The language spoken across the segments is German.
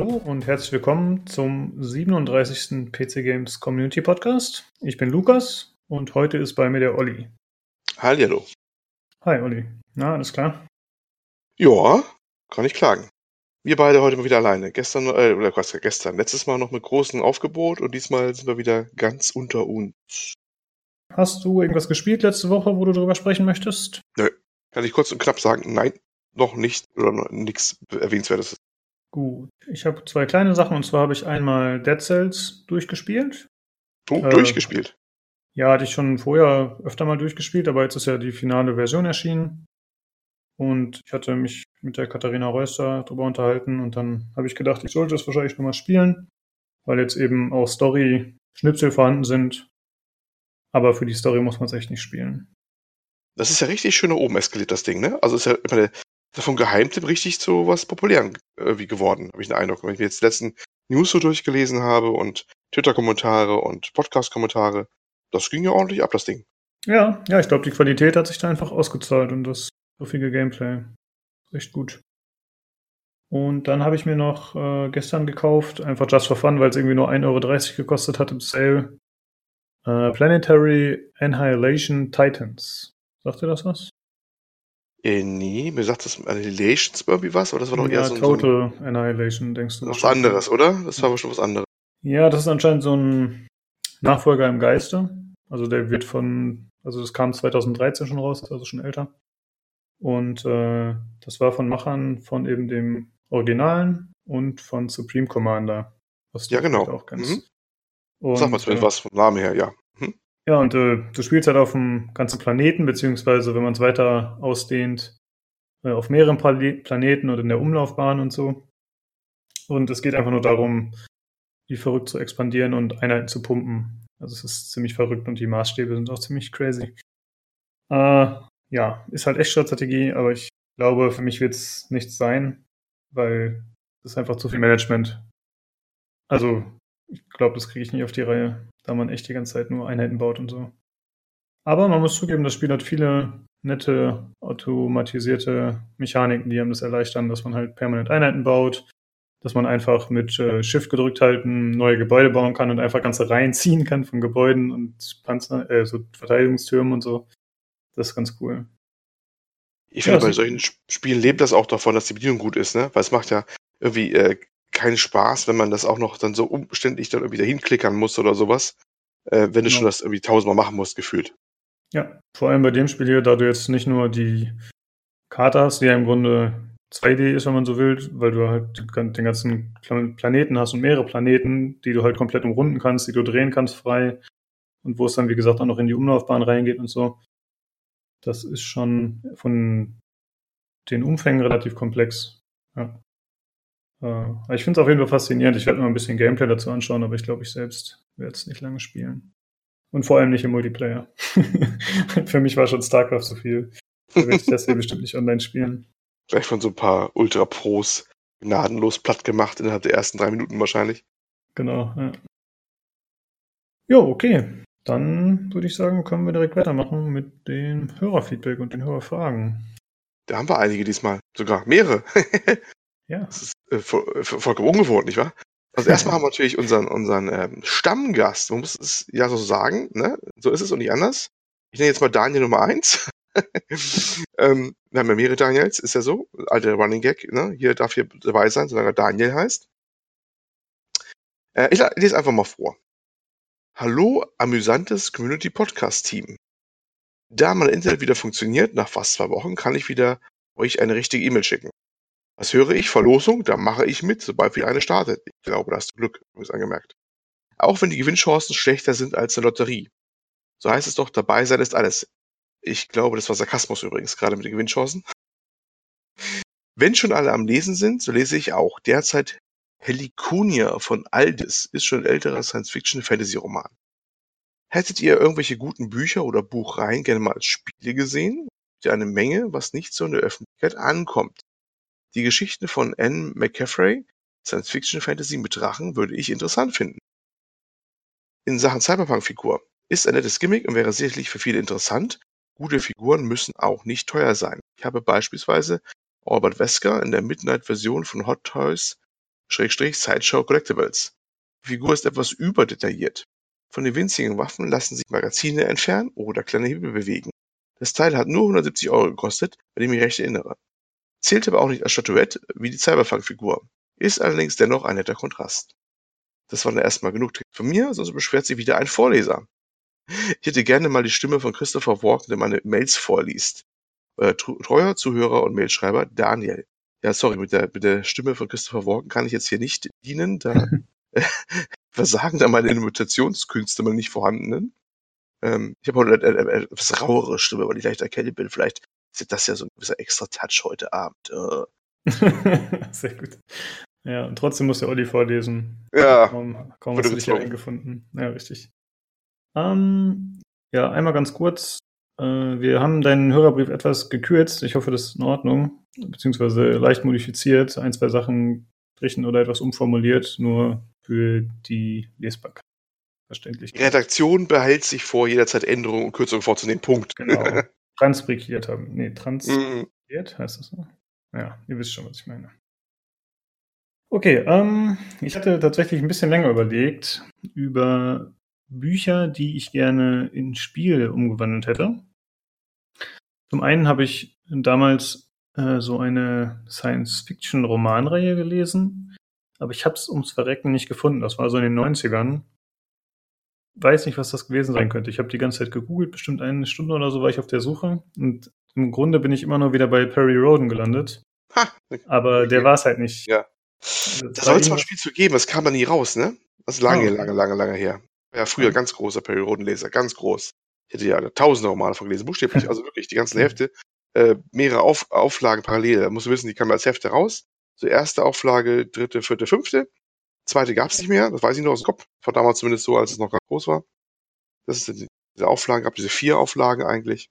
Hallo und herzlich willkommen zum 37. PC Games Community Podcast. Ich bin Lukas und heute ist bei mir der Olli. Hallihallo. Hi Olli. Na, alles klar? Ja, kann ich klagen. Wir beide heute mal wieder alleine. Gestern, äh, oder was, gestern, letztes Mal noch mit großem Aufgebot und diesmal sind wir wieder ganz unter uns. Hast du irgendwas gespielt letzte Woche, wo du darüber sprechen möchtest? Nö. Kann ich kurz und knapp sagen, nein, noch nicht oder nichts Erwähnenswertes. Gut. Ich habe zwei kleine Sachen und zwar habe ich einmal Dead Cells durchgespielt. Du, Äh, durchgespielt. Ja, hatte ich schon vorher öfter mal durchgespielt, aber jetzt ist ja die finale Version erschienen. Und ich hatte mich mit der Katharina Reuster darüber unterhalten und dann habe ich gedacht, ich sollte es wahrscheinlich nochmal spielen, weil jetzt eben auch Story-Schnipsel vorhanden sind. Aber für die Story muss man es echt nicht spielen. Das ist ja richtig schön nach oben eskaliert, das Ding, ne? Also ist ja immer der, vom Geheimtipp richtig zu was Populären irgendwie geworden, habe ich den Eindruck. Wenn ich mir jetzt die letzten News so durchgelesen habe und Twitter-Kommentare und Podcast-Kommentare, das ging ja ordentlich ab, das Ding. Ja, ja, ich glaube, die Qualität hat sich da einfach ausgezahlt und das griffige Gameplay. Echt gut. Und dann habe ich mir noch äh, gestern gekauft, einfach just for fun, weil es irgendwie nur 1,30 Euro gekostet hat im Sale. Äh, Planetary Annihilation Titans. Sagt ihr das was? Äh, nee, mir sagt das Annihilations irgendwie was, aber das war doch eher ja, so, ein- so ein, Total Annihilation, denkst du. was anderes, oder? Das war bestimmt was anderes. Ja, das ist anscheinend so ein Nachfolger im Geiste. Also der wird von, also das kam 2013 schon raus, ist also schon älter. Und äh, das war von Machern von eben dem Originalen und von Supreme Commander. Was Ja, genau. auch kennst. Mhm. Und, Sag mal zumindest äh, was vom Namen her, ja. Ja, und äh, du spielst halt auf dem ganzen Planeten, beziehungsweise wenn man es weiter ausdehnt, äh, auf mehreren Pla Planeten und in der Umlaufbahn und so. Und es geht einfach nur darum, wie verrückt zu expandieren und Einheiten zu pumpen. Also es ist ziemlich verrückt und die Maßstäbe sind auch ziemlich crazy. Äh, ja, ist halt Echtzeitstrategie, aber ich glaube, für mich wird es nichts sein, weil es einfach zu viel Management. Also, ich glaube, das kriege ich nicht auf die Reihe, da man echt die ganze Zeit nur Einheiten baut und so. Aber man muss zugeben, das Spiel hat viele nette automatisierte Mechaniken, die einem das erleichtern, dass man halt permanent Einheiten baut, dass man einfach mit äh, Shift gedrückt halten neue Gebäude bauen kann und einfach ganze Reihen ziehen kann von Gebäuden und Panzer, äh, so Verteidigungstürmen und so. Das ist ganz cool. Ich finde, Ja, bei so- solchen Sp- Spielen lebt das auch davon, dass die Bedienung gut ist, ne? Weil es macht ja irgendwie äh, keinen Spaß, wenn man das auch noch dann so umständlich dann irgendwie dahin klickern muss oder sowas. Äh, wenn du Genau. schon das irgendwie tausendmal machen musst, gefühlt. Ja, vor allem bei dem Spiel hier, da du jetzt nicht nur die Karte hast, die ja im Grunde 2D ist, wenn man so will, weil du halt den ganzen Plan- Planeten hast und mehrere Planeten, die du halt komplett umrunden kannst, die du drehen kannst frei und wo es dann, wie gesagt, auch noch in die Umlaufbahn reingeht und so. Das ist schon von den Umfängen relativ komplex. Ja. Äh, ich finde es auf jeden Fall faszinierend. Ich werde mir mal ein bisschen Gameplay dazu anschauen, aber ich glaube, ich selbst werde es nicht lange spielen. Und vor allem nicht im Multiplayer. Für mich war schon StarCraft zu viel. Da werde ich das hier bestimmt nicht online spielen. Gleich von so ein paar Ultra-Pros gnadenlos platt gemacht innerhalb der ersten drei Minuten wahrscheinlich. Genau. Ja. Jo, okay. Dann würde ich sagen, können wir direkt weitermachen mit dem Hörerfeedback und den Hörerfragen. Da haben wir einige diesmal. Sogar mehrere. Ja. Das ist äh, voll, äh, vollkommen ungewohnt, nicht wahr? Also erstmal haben wir natürlich unseren, unseren ähm, Stammgast. Man muss es ja so sagen, ne? So ist es und nicht anders. Ich nenne jetzt mal Daniel Nummer eins. ähm, wir haben ja mehrere Daniels, ist ja so. Alter Running Gag, ne? Hier darf hier dabei sein, solange er Daniel heißt. Äh, ich lese einfach mal vor. Hallo, amüsantes Community Podcast Team. Da mein Internet wieder funktioniert, nach fast zwei Wochen, kann ich wieder euch eine richtige E-Mail schicken. Was höre ich? Verlosung? Da mache ich mit, sobald wieder eine startet. Ich glaube, da hast du Glück, übrigens angemerkt. Auch wenn die Gewinnchancen schlechter sind als eine Lotterie. So heißt es doch, dabei sein ist alles. Ich glaube, das war Sarkasmus übrigens, gerade mit den Gewinnchancen. Wenn schon alle am Lesen sind, so lese ich auch derzeit Heliconia von Aldis, ist schon ein älterer Science-Fiction-Fantasy-Roman. Hättet ihr irgendwelche guten Bücher oder Buchreihen gerne mal als Spiele gesehen? Gibt ja eine Menge, was nicht so in der Öffentlichkeit ankommt. Die Geschichten von Anne McCaffrey, Science-Fiction-Fantasy mit Drachen, würde ich interessant finden. In Sachen Cyberpunk-Figur ist ein nettes Gimmick und wäre sicherlich für viele interessant. Gute Figuren müssen auch nicht teuer sein. Ich habe beispielsweise Albert Wesker in der Midnight-Version von Hot Toys Schrägstrich Sideshow Collectibles. Die Figur ist etwas überdetailliert. Von den winzigen Waffen lassen sich Magazine entfernen oder kleine Hebel bewegen. Das Teil hat nur 170 Euro gekostet, wenn ich mich recht erinnere. Zählt aber auch nicht als Statuette wie die Cyberpunk-Figur. Ist allerdings dennoch ein netter Kontrast. Das war dann erstmal genug von mir, sonst beschwert sich wieder ein Vorleser. Ich hätte gerne mal die Stimme von Christopher Walken, der meine Mails vorliest. Euer treuer Zuhörer und Mailschreiber Daniel. Ja, sorry, mit der, mit der Stimme von Christopher Walken kann ich jetzt hier nicht dienen. Da versagen da meine Imitationskünste mal nicht vorhandenen. Ähm, ich habe heute eine etwas rauere Stimme, weil ich leicht erkältet bin. Vielleicht ist das ja so ein gewisser extra Touch heute Abend. Äh. Sehr gut. Ja, und trotzdem muss der Olli vorlesen. Ja. Kaum, kaum hast du dich hier eingefunden. Ja, richtig. Ähm, ja, einmal ganz kurz. Äh, wir haben deinen Hörerbrief etwas gekürzt. Ich hoffe, das ist in Ordnung. Beziehungsweise leicht modifiziert. Ein, zwei Sachen strichen oder etwas umformuliert, nur für die Lesbarkeit. Verständlich. Die Redaktion behält sich vor, jederzeit Änderungen und Kürzungen vorzunehmen. Punkt. Genau. Transkribiert haben. Nee, transkribiert mhm. heißt das so? Ja, ihr wisst schon, was ich meine. Okay, ähm, ich hatte tatsächlich ein bisschen länger überlegt über Bücher, die ich gerne in Spiel umgewandelt hätte. Zum einen habe ich damals äh, so eine Science-Fiction-Romanreihe gelesen, aber ich habe es ums Verrecken nicht gefunden. Das war so in den 90ern. Weiß nicht, was das gewesen sein könnte. Ich habe die ganze Zeit gegoogelt, bestimmt eine Stunde oder so war ich auf der Suche. Und im Grunde bin ich immer nur wieder bei Perry Roden gelandet. Ha, aber der war es halt nicht. Ja. Da soll es mal ein Spiel zu geben, das kam da nie raus, ne? Das ist lange, oh, okay. lange, lange, lange her. Ja, früher ja. ganz großer Periodenleser, ganz groß. Ich hätte ja tausende Romane von gelesen, buchstäblich, also wirklich die ganzen Hefte, äh, mehrere Auf Auflagen parallel. Da musst du wissen, die kamen als Hefte raus. So erste Auflage, dritte, vierte, fünfte. Zweite gab es nicht mehr, das weiß ich nur aus dem Kopf. War damals zumindest so, als es noch ganz groß war. Das ist diese Auflagen, gab diese vier Auflagen eigentlich.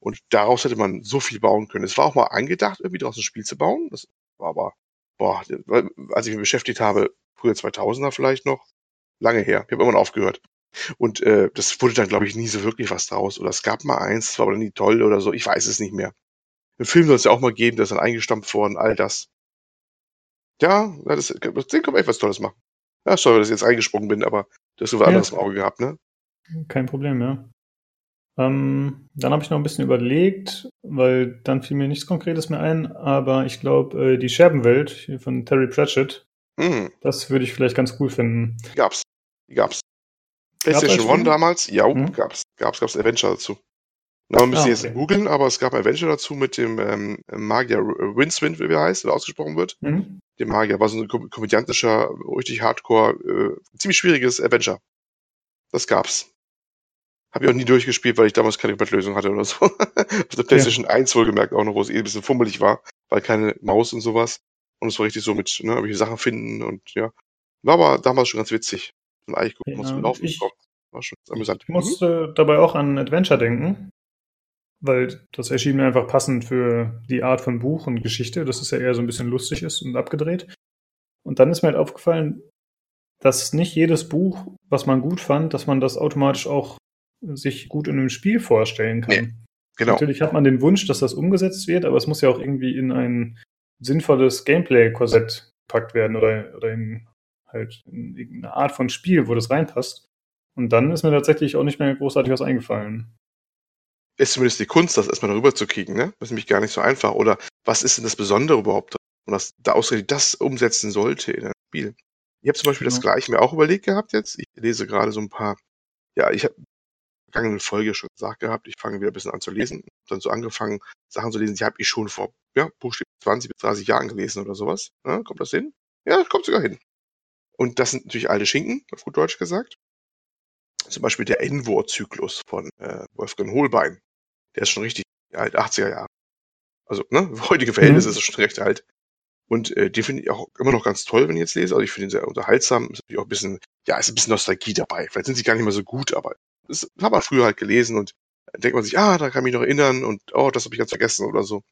Und daraus hätte man so viel bauen können. Es war auch mal angedacht, irgendwie daraus ein Spiel zu bauen. Das war aber boah, als ich mich beschäftigt habe, früher 2000er vielleicht noch, lange her. Ich habe immer noch aufgehört. Und äh, das wurde dann, glaube ich, nie so wirklich was draus. Oder es gab mal eins, das war aber nie toll oder so. Ich weiß es nicht mehr. Ein Film soll es ja auch mal geben, der ist dann eingestampft worden, all das. Ja, das, den können wir echt was Tolles machen. Ja, sorry, dass ich jetzt eingesprungen bin, aber du hast so was ja. anderes im Auge gehabt, ne? Kein Problem, ja. Ähm, dann habe ich noch ein bisschen überlegt, weil dann fiel mir nichts Konkretes mehr ein, aber ich glaube, äh, die Scherbenwelt von Terry Pratchett, mhm. das würde ich vielleicht ganz cool finden. Gab's. Gab's. PlayStation One damals, ja, mhm. gab's. Gab's, gab's Adventure dazu. Na, man müsste ah, okay. jetzt googeln, aber es gab ein Adventure dazu mit dem ähm, Magier Winswind, wie er heißt, oder ausgesprochen wird. Mhm. Dem Magier war so ein komödiantischer, richtig hardcore, äh, ziemlich schwieriges Adventure. Das gab's. Habe ich auch nie durchgespielt, weil ich damals keine Komplettlösung hatte oder so. Auf der PlayStation ja. 1 wohlgemerkt auch noch, wo es eh ein bisschen fummelig war, weil keine Maus und sowas. Und es war richtig so mit, ne, irgendwelche Sachen finden und ja. War aber damals schon ganz witzig. Und eigentlich gucken, ja, was laufen ich, kommt. War schon amüsant. Ich musste mhm. dabei auch an Adventure denken, weil das erschien mir einfach passend für die Art von Buch und Geschichte, dass es ja eher so ein bisschen lustig ist und abgedreht. Und dann ist mir halt aufgefallen, dass nicht jedes Buch, was man gut fand, dass man das automatisch auch sich gut in einem Spiel vorstellen kann. Nee, genau. Natürlich hat man den Wunsch, dass das umgesetzt wird, aber es muss ja auch irgendwie in ein sinnvolles Gameplay-Korsett gepackt werden oder, oder in halt in irgendeine Art von Spiel, wo das reinpasst. Und dann ist mir tatsächlich auch nicht mehr großartig was eingefallen. Ist zumindest die Kunst, das erstmal darüber zu kriegen, ne? Das ist nämlich gar nicht so einfach. Oder was ist denn das Besondere überhaupt? Und was da ausgerechnet das umsetzen sollte in einem Spiel. Ich habe zum Beispiel genau. das gleiche mir auch überlegt gehabt jetzt. Ich lese gerade so ein paar, ja, ich habe vergangenen Folge schon gesagt gehabt, ich fange wieder ein bisschen an zu lesen. Dann so angefangen, Sachen zu lesen, die habe ich schon vor, ja, buchstäblich 20 bis 30 Jahren gelesen oder sowas. Ja, kommt das hin? Ja, kommt sogar hin. Und das sind natürlich alte Schinken, auf gut Deutsch gesagt. Zum Beispiel der Envor-Zyklus von äh, Wolfgang Holbein. Der ist schon richtig alt, 80er Jahre. Also, ne, heutige Verhältnisse mhm. ist es schon recht alt. Und äh, den finde ich auch immer noch ganz toll, wenn ich jetzt lese. Also ich finde ihn sehr unterhaltsam. Ist natürlich auch ein bisschen, ja, ist ein bisschen Nostalgie dabei. Vielleicht sind sie gar nicht mehr so gut, aber das hat man früher halt gelesen und denkt man sich, ah, da kann ich mich noch erinnern und oh, das habe ich ganz vergessen oder so.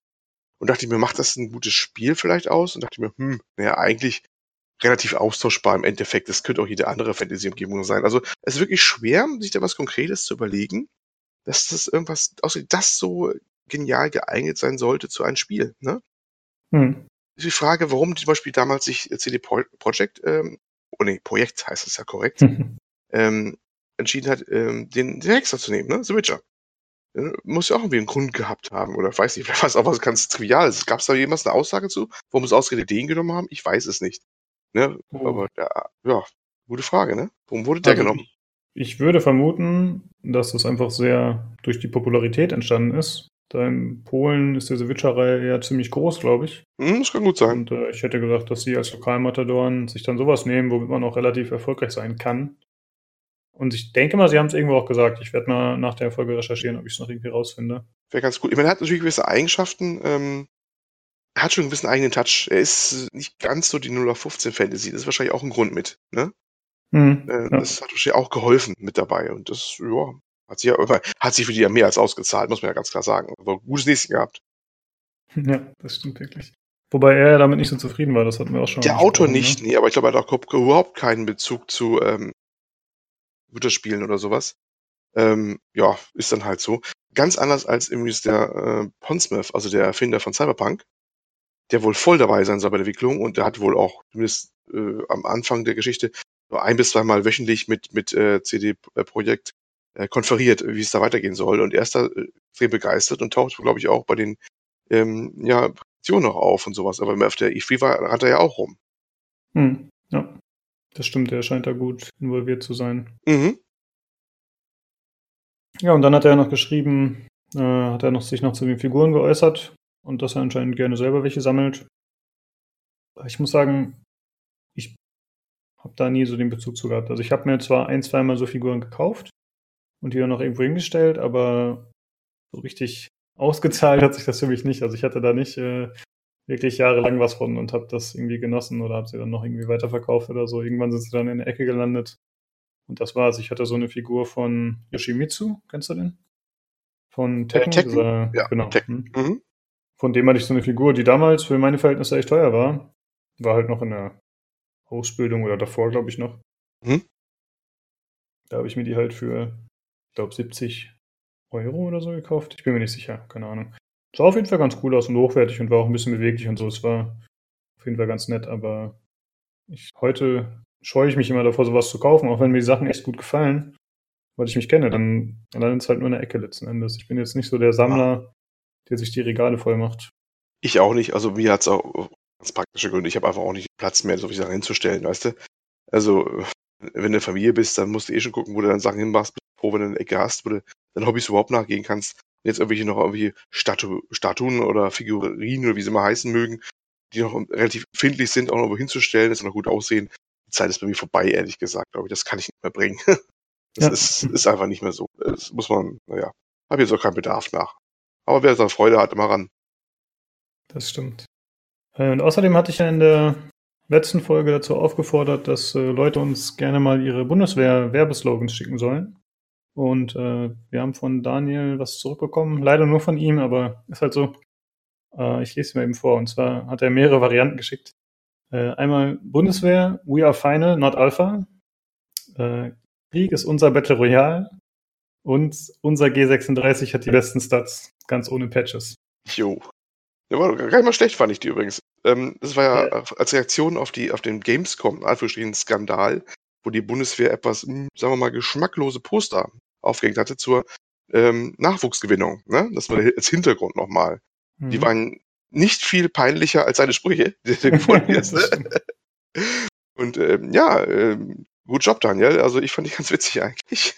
Und dachte ich mir, macht das ein gutes Spiel vielleicht aus? Und dachte mir, hm, naja, eigentlich relativ austauschbar im Endeffekt. Das könnte auch jede andere Fantasy-Umgebung sein. Also es ist wirklich schwer, sich da was Konkretes zu überlegen, dass das irgendwas, außer das so genial geeignet sein sollte zu einem Spiel, ne? Hm. die Frage, warum zum Beispiel damals sich CD Projekt, ähm, oh nee, Projekt heißt es ja korrekt, ähm, entschieden hat, ähm, den, den Hexer zu nehmen, ne? The Witcher. Äh, muss ja auch irgendwie einen Grund gehabt haben, oder weiß nicht, vielleicht war es auch was ganz Triviales. Gab es da jemals eine Aussage zu, warum sie ausgerechnet den genommen haben? Ich weiß es nicht. Ne? Oh. Aber ja, ja, gute Frage, ne? Warum wurde der Also genommen? Ich, würde vermuten, dass das einfach sehr durch die Popularität entstanden ist. Da in Polen ist diese Witcher-Reihe ja ziemlich groß, glaube ich. Hm, das kann gut sein. Und äh, ich hätte gedacht, dass sie als Lokalmatadoren sich dann sowas nehmen, womit man auch relativ erfolgreich sein kann. Und ich denke mal, sie haben es irgendwo auch gesagt. Ich werde mal nach der Folge recherchieren, ob ich es noch irgendwie rausfinde. Wäre ganz gut. Ich meine, er hat natürlich gewisse Eigenschaften. Ähm, er hat schon einen gewissen eigenen Touch. Er ist nicht ganz so die 0815 Fantasy. Das ist wahrscheinlich auch ein Grund mit. Ne? Hm, Äh, ja. Das hat wahrscheinlich auch geholfen mit dabei. Und das, ja, hat sich ja hat sich für die ja mehr als ausgezahlt, muss man ja ganz klar sagen. Aber gutes Nächsten gehabt. ja, das stimmt wirklich. Wobei er ja damit nicht so zufrieden war, das hatten wir auch schon Der Autor besprochen, nicht, Ne? nee, aber ich glaube, er hat auch überhaupt keinen Bezug zu ähm, Computerspielen oder sowas. Ähm, ja, ist dann halt so. Ganz anders als übrigens der äh, Pondsmith, also der Erfinder von Cyberpunk, der wohl voll dabei sein soll bei der Entwicklung und der hat wohl auch zumindest äh, am Anfang der Geschichte so ein bis zweimal wöchentlich mit, mit äh, CD Projekt äh, konferiert, wie es da weitergehen soll. Und er ist da äh, extrem begeistert und taucht, glaube ich, auch bei den ähm, ja, Präsentationen noch auf und sowas. Aber auf der E3 war, hat er ja auch rum. Hm, ja, das stimmt, er scheint da gut involviert zu sein. Mhm. Ja, und dann hat er noch geschrieben, äh, hat er noch, sich noch zu den Figuren geäußert und dass er anscheinend gerne selber welche sammelt. Ich muss sagen, habe da nie so den Bezug zu gehabt. Also ich habe mir zwar ein, zweimal so Figuren gekauft und die dann noch irgendwo hingestellt, aber so richtig ausgezahlt hat sich das für mich nicht. Also ich hatte da nicht äh, wirklich jahrelang was von und habe das irgendwie genossen oder habe sie dann noch irgendwie weiterverkauft oder so. Irgendwann sind sie dann in der Ecke gelandet. Und das war's. Ich hatte so eine Figur von Yoshimitsu, kennst du den? Von Tekken? Tekken? Dieser, Ja, genau. Tekken. hm. Mhm. Von dem hatte ich so eine Figur, die damals für meine Verhältnisse echt teuer war. War halt noch in der Ausbildung oder davor, glaube ich, noch. Mhm. Da habe ich mir die halt für, ich glaube, 70 Euro oder so gekauft. Ich bin mir nicht sicher, keine Ahnung. Sah auf jeden Fall ganz cool aus und hochwertig und war auch ein bisschen beweglich und so. Es war auf jeden Fall ganz nett, aber ich, heute scheue ich mich immer davor, sowas zu kaufen, auch wenn mir die Sachen echt gut gefallen, weil ich mich kenne. Dann, landet es halt nur in der Ecke letzten Endes. Ich bin jetzt nicht so der Sammler, der sich die Regale voll macht. Ich auch nicht. Also mir hat's auch ganz praktische Gründe. Ich habe einfach auch nicht Platz mehr, so viele Sachen hinzustellen, weißt du? Also, wenn du Familie bist, dann musst du eh schon gucken, wo du dann Sachen hinmachst. Bist froh, wenn du eine Ecke hast, wo du deinen Hobbys überhaupt nachgehen kannst. Und jetzt irgendwelche noch irgendwie Statu Statuen oder Figurinen oder wie sie mal heißen mögen, die noch relativ empfindlich sind, auch noch wo hinzustellen, dass sie noch gut aussehen. Die Zeit ist bei mir vorbei, ehrlich gesagt, glaube ich. Das kann ich nicht mehr bringen. Das Ja. ist, ist einfach nicht mehr so. Das muss man, naja, habe jetzt auch keinen Bedarf nach. Aber wer da Freude hat, immer ran. Das stimmt. Äh, Und außerdem hatte ich ja in der letzten Folge dazu aufgefordert, dass äh, Leute uns gerne mal ihre Bundeswehr-Werbeslogans schicken sollen. Und äh, wir haben von Daniel was zurückbekommen. Leider nur von ihm, aber ist halt so. Äh, ich lese es mir eben vor. Und zwar hat er mehrere Varianten geschickt. Äh, einmal Bundeswehr, We are final, not alpha. Krieg ist unser Battle Royale. Und unser G36 hat die besten Stats, ganz ohne Patches. Jo. Der war gar nicht mal schlecht, fand ich die übrigens. Ähm, das war ja als Reaktion auf, die, auf den Gamescom, in Anführungsstrichen, Skandal, wo die Bundeswehr etwas, hm, sagen wir mal, geschmacklose Poster aufgehängt hatte zur ähm, Nachwuchsgewinnung. Ne? Das war als Hintergrund nochmal. Die Mhm. waren nicht viel peinlicher als seine Sprüche, die du gefunden hast. Ne? Und ähm, ja, ähm, gut Job, Daniel. Also ich fand die ganz witzig eigentlich.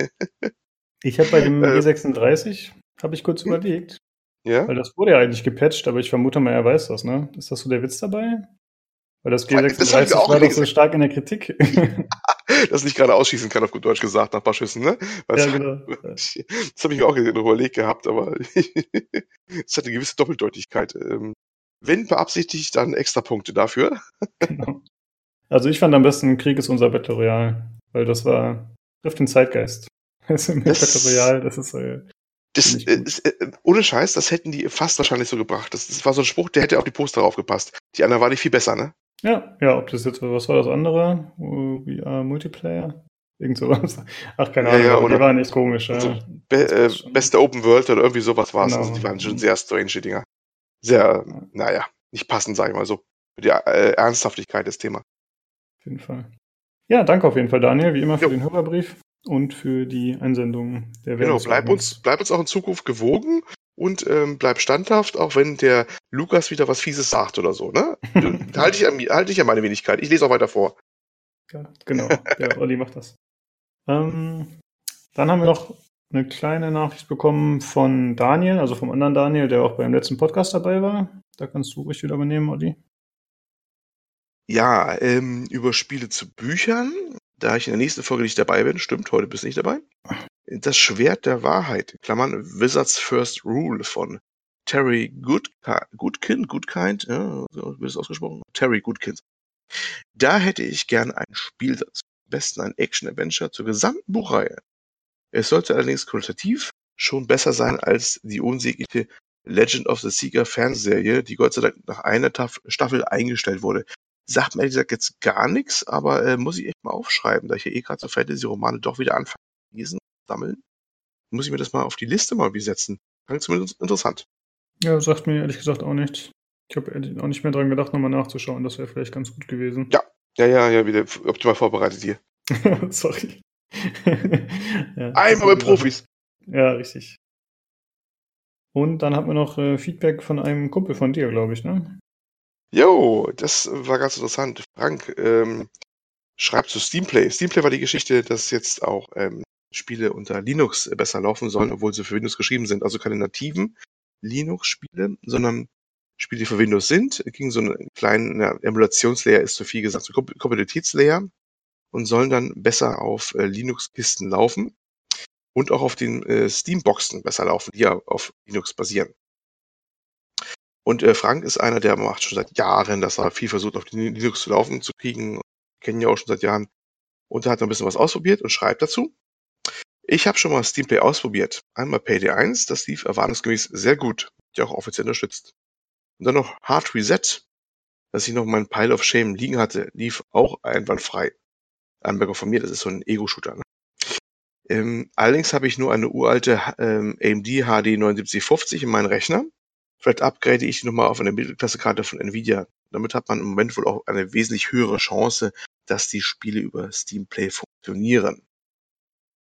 Ich habe bei dem Äh, G36, habe ich kurz überlegt, ja? weil das wurde ja eigentlich gepatcht, aber ich vermute mal, er weiß das, ne? Ist das so der Witz dabei? Weil das Das hab ich G36 mir auch war doch so stark in der Kritik. Das nicht gerade ausschießen kann, auf gut Deutsch gesagt, nach ein paar Schüssen, ne? Weißt ja, genau. Das habe ich mir auch überlegt gehabt, aber es hat eine gewisse Doppeldeutigkeit. Ähm, wenn beabsichtigt, dann extra Punkte dafür. genau. Also ich fand am besten Krieg ist unser Battle Royale, weil das war, trifft den Zeitgeist. Also mit Das- Battle Royale, das ist, äh, Das, äh, ist, äh, ohne Scheiß, das hätten die fast wahrscheinlich so gebracht. Das, das war so ein Spruch, der hätte auf die Poster draufgepasst. Die anderen war nicht viel besser, ne? ja, ja, ob das jetzt, was war das andere? VR Multiplayer? Irgend sowas. Ach, keine Ja, Ahnung, ja, aber oder- die waren echt komisch, ja. also Be äh, beste Open World oder irgendwie sowas war es. Genau. Also die waren schon sehr strange, die Dinger. Sehr, naja, nicht passend, sag ich mal so. für die äh, Ernsthaftigkeit des Themas. Auf jeden Fall. Ja, danke auf jeden Fall, Daniel, wie immer für jo. den Hörerbrief und für die Einsendung der Genau, bleib uns, bleib uns auch in Zukunft gewogen und ähm, bleib standhaft, auch wenn der Lukas wieder was Fieses sagt oder so, ne? halte ich, an, halt ich an meine Wenigkeit. Ich lese auch weiter vor. Ja, genau, der Olli macht das. Ähm, dann haben wir noch eine kleine Nachricht bekommen von Daniel, also vom anderen Daniel, der auch beim letzten Podcast dabei war. Da kannst du ruhig wieder übernehmen, Olli. Ja, ähm, über Spiele zu Büchern, da ich in der nächsten Folge nicht dabei bin, stimmt, heute bist du nicht dabei. Das Schwert der Wahrheit, Klammern Wizards First Rule von Terry Goodkind, Goodkind, ja, so wird es ausgesprochen, Terry Goodkind. Da hätte ich gern ein Spiel dazu. Am besten ein Action-Adventure zur gesamten Buchreihe. Es sollte allerdings qualitativ schon besser sein als die unsägliche Legend of the Seeker Fernsehserie, die Gott sei Dank nach einer Staffel eingestellt wurde. Sagt mir ehrlich gesagt jetzt gar nichts, aber äh, muss ich echt mal aufschreiben, da ich ja eh gerade so Fantasy-Romane doch wieder anfange zu lesen, sammeln. Muss ich mir das mal auf die Liste mal wie setzen. Klingt zumindest interessant. Ja, sagt mir ehrlich gesagt auch nichts. Ich habe auch nicht mehr dran gedacht, nochmal nachzuschauen. Das wäre vielleicht ganz gut gewesen. Ja, ja, ja, ja, wieder optimal vorbereitet hier. Sorry. ja, Einmal mit Profis. Ja, richtig. Und dann hatten wir noch äh, Feedback von einem Kumpel von dir, glaube ich, ne? Jo, das war ganz interessant. Frank ähm, schreibt zu Steamplay. Steamplay war die Geschichte, dass jetzt auch ähm, Spiele unter Linux besser laufen sollen, obwohl sie für Windows geschrieben sind. Also keine nativen Linux-Spiele, sondern Spiele, die für Windows sind. Ging so einen kleinen ja, Emulationslayer, ist zu viel gesagt, so Kompatibilitätslayer und sollen dann besser auf äh, Linux-Kisten laufen und auch auf den äh, Steam-Boxen besser laufen, die ja auf Linux basieren. Und äh, Frank ist einer, der macht schon seit Jahren, dass er viel versucht, auf Linux zu laufen zu kriegen. Kennen ja auch schon seit Jahren. Und er hat ein bisschen was ausprobiert und schreibt dazu. Ich habe schon mal Steamplay ausprobiert. Einmal Payday 1, das lief erwartungsgemäß sehr gut, die auch offiziell unterstützt. Und dann noch Hard Reset, dass ich noch meinen Pile of Shame liegen hatte, lief auch einwandfrei. Anmerkung von mir, das ist so ein Ego-Shooter. Ne? Ähm, allerdings habe ich nur eine uralte ähm, AMD HD 7950 in meinem Rechner. Vielleicht upgrade ich nochmal auf eine Mittelklasse-Karte von Nvidia. Damit hat man im Moment wohl auch eine wesentlich höhere Chance, dass die Spiele über Steam Play funktionieren.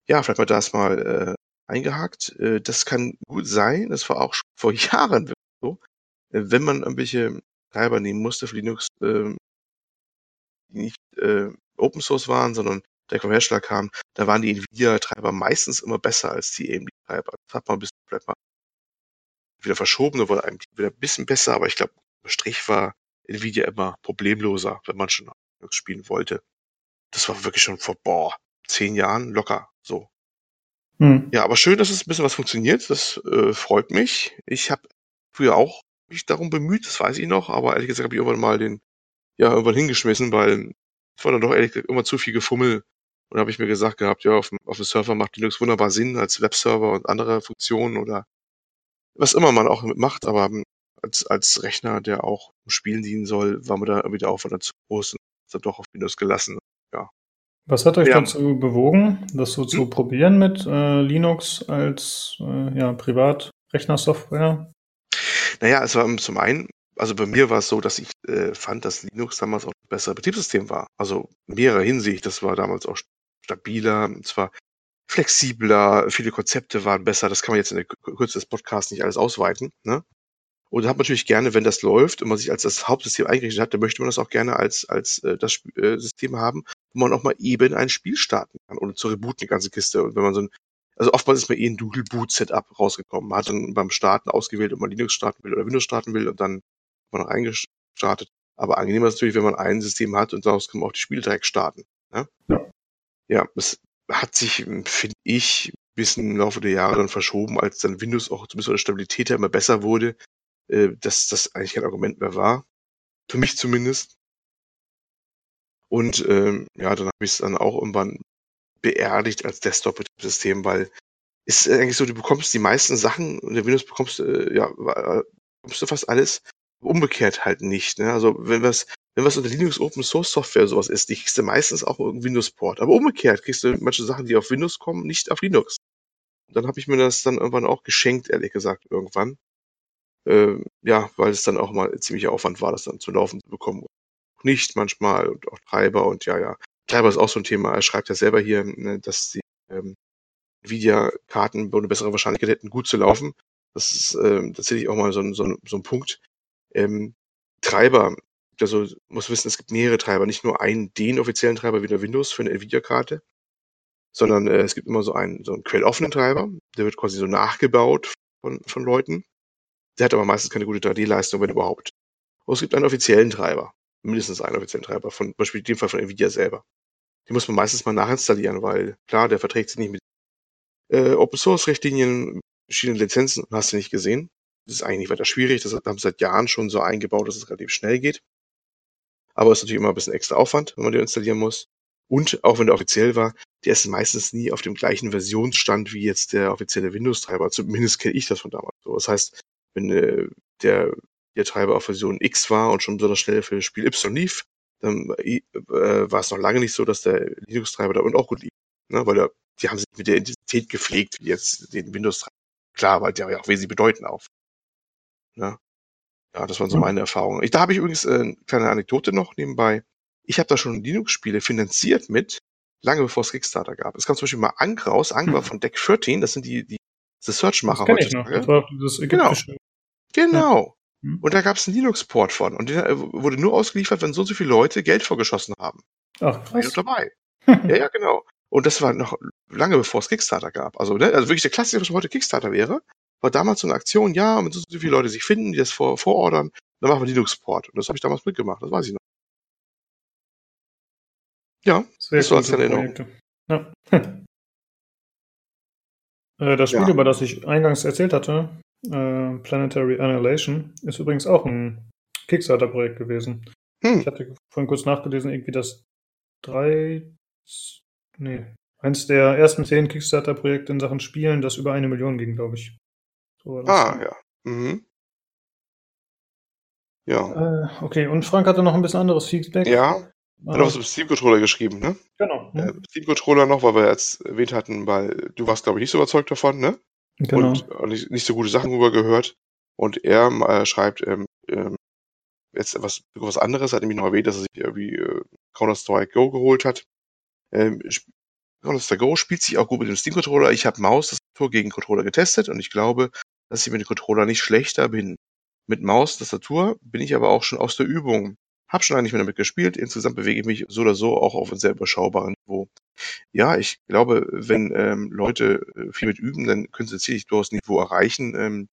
Ja, vielleicht mal das mal äh, eingehakt. Äh, das kann gut sein. Das war auch schon vor Jahren so. Äh, wenn man irgendwelche Treiber nehmen musste für Linux, äh, die nicht äh, Open Source waren, sondern vom Hersteller kamen, da waren die Nvidia-Treiber meistens immer besser als die AMD-Treiber. Das hat man ein bisschen vielleicht mal wieder verschoben, da wurde einem wieder ein bisschen besser, aber ich glaube, im Strich war Nvidia immer problemloser, wenn man schon Linux spielen wollte. Das war wirklich schon vor, boah, zehn Jahren locker so. Hm. Ja, aber schön, dass es ein bisschen was funktioniert. Das äh, freut mich. Ich habe früher auch mich darum bemüht, das weiß ich noch, aber ehrlich gesagt habe ich irgendwann mal den, ja, irgendwann hingeschmissen, weil es war dann doch ehrlich gesagt immer zu viel Gefummel. Und habe ich mir gesagt gehabt, ja, auf dem, auf dem Server macht Linux wunderbar Sinn als Webserver und andere Funktionen oder was immer man auch macht, aber als, als Rechner, der auch im Spielen dienen soll, war mir da irgendwie der Aufwand zu groß und ist dann doch auf Windows gelassen. Ja. Was hat euch ja. dazu bewogen, das so hm? zu probieren mit äh, Linux als äh, ja, Privatrechnersoftware? Naja, es war zum einen also bei mir war es so, dass ich äh, fand, dass Linux damals auch ein besseres Betriebssystem war. Also in mehrerer Hinsicht. Das war damals auch stabiler, zwar flexibler, viele Konzepte waren besser. Das kann man jetzt in der Kürze des Podcasts nicht alles ausweiten. Ne? Und hat man natürlich gerne, wenn das läuft und man sich als das Hauptsystem eingerichtet hat, dann möchte man das auch gerne als, als äh, das äh, System haben, wo man auch mal eben ein Spiel starten kann, ohne zu rebooten, die ganze Kiste. Und wenn man so ein also oftmals ist mir eh ein Doodle Boot Setup rausgekommen. Man hat dann beim Starten ausgewählt, ob man Linux starten will oder Windows starten will und dann man noch eingestartet. Aber angenehmer ist natürlich, wenn man ein System hat und daraus kann man auch die Spiele direkt starten. Ne? Ja. ja, es hat sich, finde ich, ein bisschen im Laufe der Jahre dann verschoben, als dann Windows auch zumindest von der Stabilität her immer besser wurde, äh, dass das eigentlich kein Argument mehr war. Für mich zumindest. Und ähm, ja, dann habe ich es dann auch irgendwann beerdigt als Desktop-Betriebssystem, weil ist eigentlich so, du bekommst die meisten Sachen, in der Windows bekommst äh, ja, äh, bekommst du fast alles umgekehrt halt nicht. Ne? Also wenn was wenn was unter Linux Open Source Software sowas ist, die kriegst du meistens auch irgendeinen Windows Port. Aber umgekehrt kriegst du manche Sachen, die auf Windows kommen, nicht auf Linux. Dann habe ich mir das dann irgendwann auch geschenkt, ehrlich gesagt, irgendwann. Äh, ja, weil es dann auch mal ziemlicher Aufwand war, das dann zu laufen zu bekommen. Nicht manchmal und auch Treiber und ja, ja. Treiber ist auch so ein Thema. Er schreibt ja selber hier, ne, dass die ähm, Nvidia-Karten eine bessere Wahrscheinlichkeit hätten, gut zu laufen. Das ist ähm, tatsächlich auch mal so ein, so ein, so ein Punkt. Ähm, Treiber, also muss wissen, es gibt mehrere Treiber, nicht nur einen, den offiziellen Treiber wie der Windows für eine Nvidia-Karte, sondern äh, es gibt immer so einen, so einen quelloffenen Treiber, der wird quasi so nachgebaut von, von Leuten. Der hat aber meistens keine gute 3D-Leistung, wenn überhaupt. Und es gibt einen offiziellen Treiber, mindestens einen offiziellen Treiber, von zum Beispiel in dem Fall von Nvidia selber. Den muss man meistens mal nachinstallieren, weil klar, der verträgt sich nicht mit äh, Open Source Richtlinien, verschiedene Lizenzen, hast du nicht gesehen. Das ist eigentlich nicht weiter schwierig. Das haben sie seit Jahren schon so eingebaut, dass es relativ schnell geht. Aber es ist natürlich immer ein bisschen extra Aufwand, wenn man den installieren muss. Und auch wenn der offiziell war, der ist meistens nie auf dem gleichen Versionsstand wie jetzt der offizielle Windows-Treiber. Zumindest kenne ich das von damals so. Das heißt, wenn äh, der, der Treiber auf Version X war und schon besonders schnell für das Spiel Y lief, dann äh, war es noch lange nicht so, dass der Linux-Treiber da und auch gut lief. Ne? Weil der, die haben sich mit der Intensität gepflegt, wie jetzt den Windows-Treiber. Klar, weil der ja auch wesentlich bedeuten auf. Ne? Ja, das waren so meine Erfahrungen. Ich, da habe ich übrigens äh, eine kleine Anekdote noch nebenbei. Ich habe da schon Linux-Spiele finanziert mit, lange bevor es Kickstarter gab. Es kam zum Beispiel mal Ank raus, Ank war hm. von Deck 13, das sind die, die, die Search-Macher heute. Ich noch. Das war genau. Genau. Ja. Hm. Und da gab es einen Linux-Port von. Und der äh, wurde nur ausgeliefert, wenn so und so viele Leute Geld vorgeschossen haben. Ach, krass. Ich dabei. ja, ja, genau. Und das war noch lange bevor es Kickstarter gab. Also, ne, also wirklich der Klassiker, was heute Kickstarter wäre, war damals so eine Aktion, ja, wenn so viele Leute sich finden, die das vor, vorordern, dann machen wir Linux-Port. Und das habe ich damals mitgemacht, das weiß ich noch. Ja, Sehr das so als Erinnerung. Ja. Äh, das Spiel, ja. über das ich eingangs erzählt hatte, äh, Planetary Annihilation, ist übrigens auch ein Kickstarter-Projekt gewesen. Hm. Ich hatte vorhin kurz nachgelesen, irgendwie das drei, nee, eins der ersten zehn Kickstarter-Projekte in Sachen Spielen, das über eine Million ging, glaube ich. So ah, ja. Mhm. Ja. Äh, okay, und Frank hatte noch ein bisschen anderes Feedback. Ja. Hat noch was mit Steam Controller geschrieben, ne? Genau. Äh, Steam Controller noch, weil wir jetzt erwähnt hatten, weil du warst, glaube ich, nicht so überzeugt davon, ne? Genau. Und, und nicht, nicht, so gute Sachen rüber gehört. Und er äh, schreibt ähm, ähm, jetzt etwas, was anderes, hat nämlich noch erwähnt, dass er sich irgendwie äh, Counter-Strike Go geholt hat. Ähm, Counter-Strike Go spielt sich auch gut mit dem Steam Controller. Ich habe Maus, das Tour gegen Controller getestet und ich glaube, dass ich mit dem Controller nicht schlechter bin. Mit Maus, Tastatur bin ich aber auch schon aus der Übung. Hab schon eigentlich mehr damit gespielt. Insgesamt bewege ich mich so oder so auch auf einem sehr überschaubaren Niveau. Ja, ich glaube, wenn ähm, Leute äh, viel mit üben, dann können sie ziemlich durchaus ein Niveau erreichen, ähm,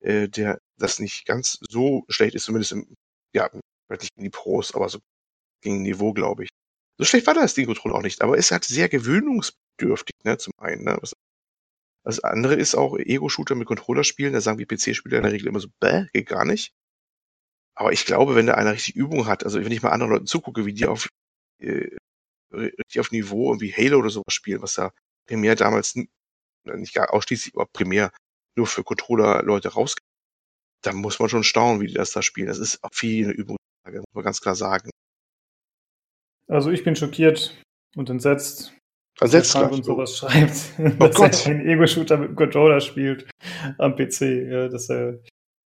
äh, der das nicht ganz so schlecht ist, zumindest im, ja, vielleicht nicht gegen die Pros, aber so gegen Niveau, glaube ich. So schlecht war das Ding Controller auch nicht, aber es hat sehr gewöhnungsbedürftig, ne, zum einen, ne, was das andere ist auch Ego-Shooter mit Controller spielen. Da sagen wir PC-Spieler in der Regel immer so, bäh, geht gar nicht. Aber ich glaube, wenn da einer richtig Übung hat, also wenn ich mal anderen Leuten zugucke, wie die auf, äh, richtig auf Niveau und wie Halo oder sowas spielen, was da primär damals nicht gar ausschließlich, aber primär nur für Controller-Leute rausgeht, dann muss man schon staunen, wie die das da spielen. Das ist auch viel eine Übung, muss man ganz klar sagen. Also ich bin schockiert und entsetzt, Versetzt Frank und sowas schreibt, oh dass Gott. er einen Ego-Shooter mit dem Controller spielt am PC. Ja, dass er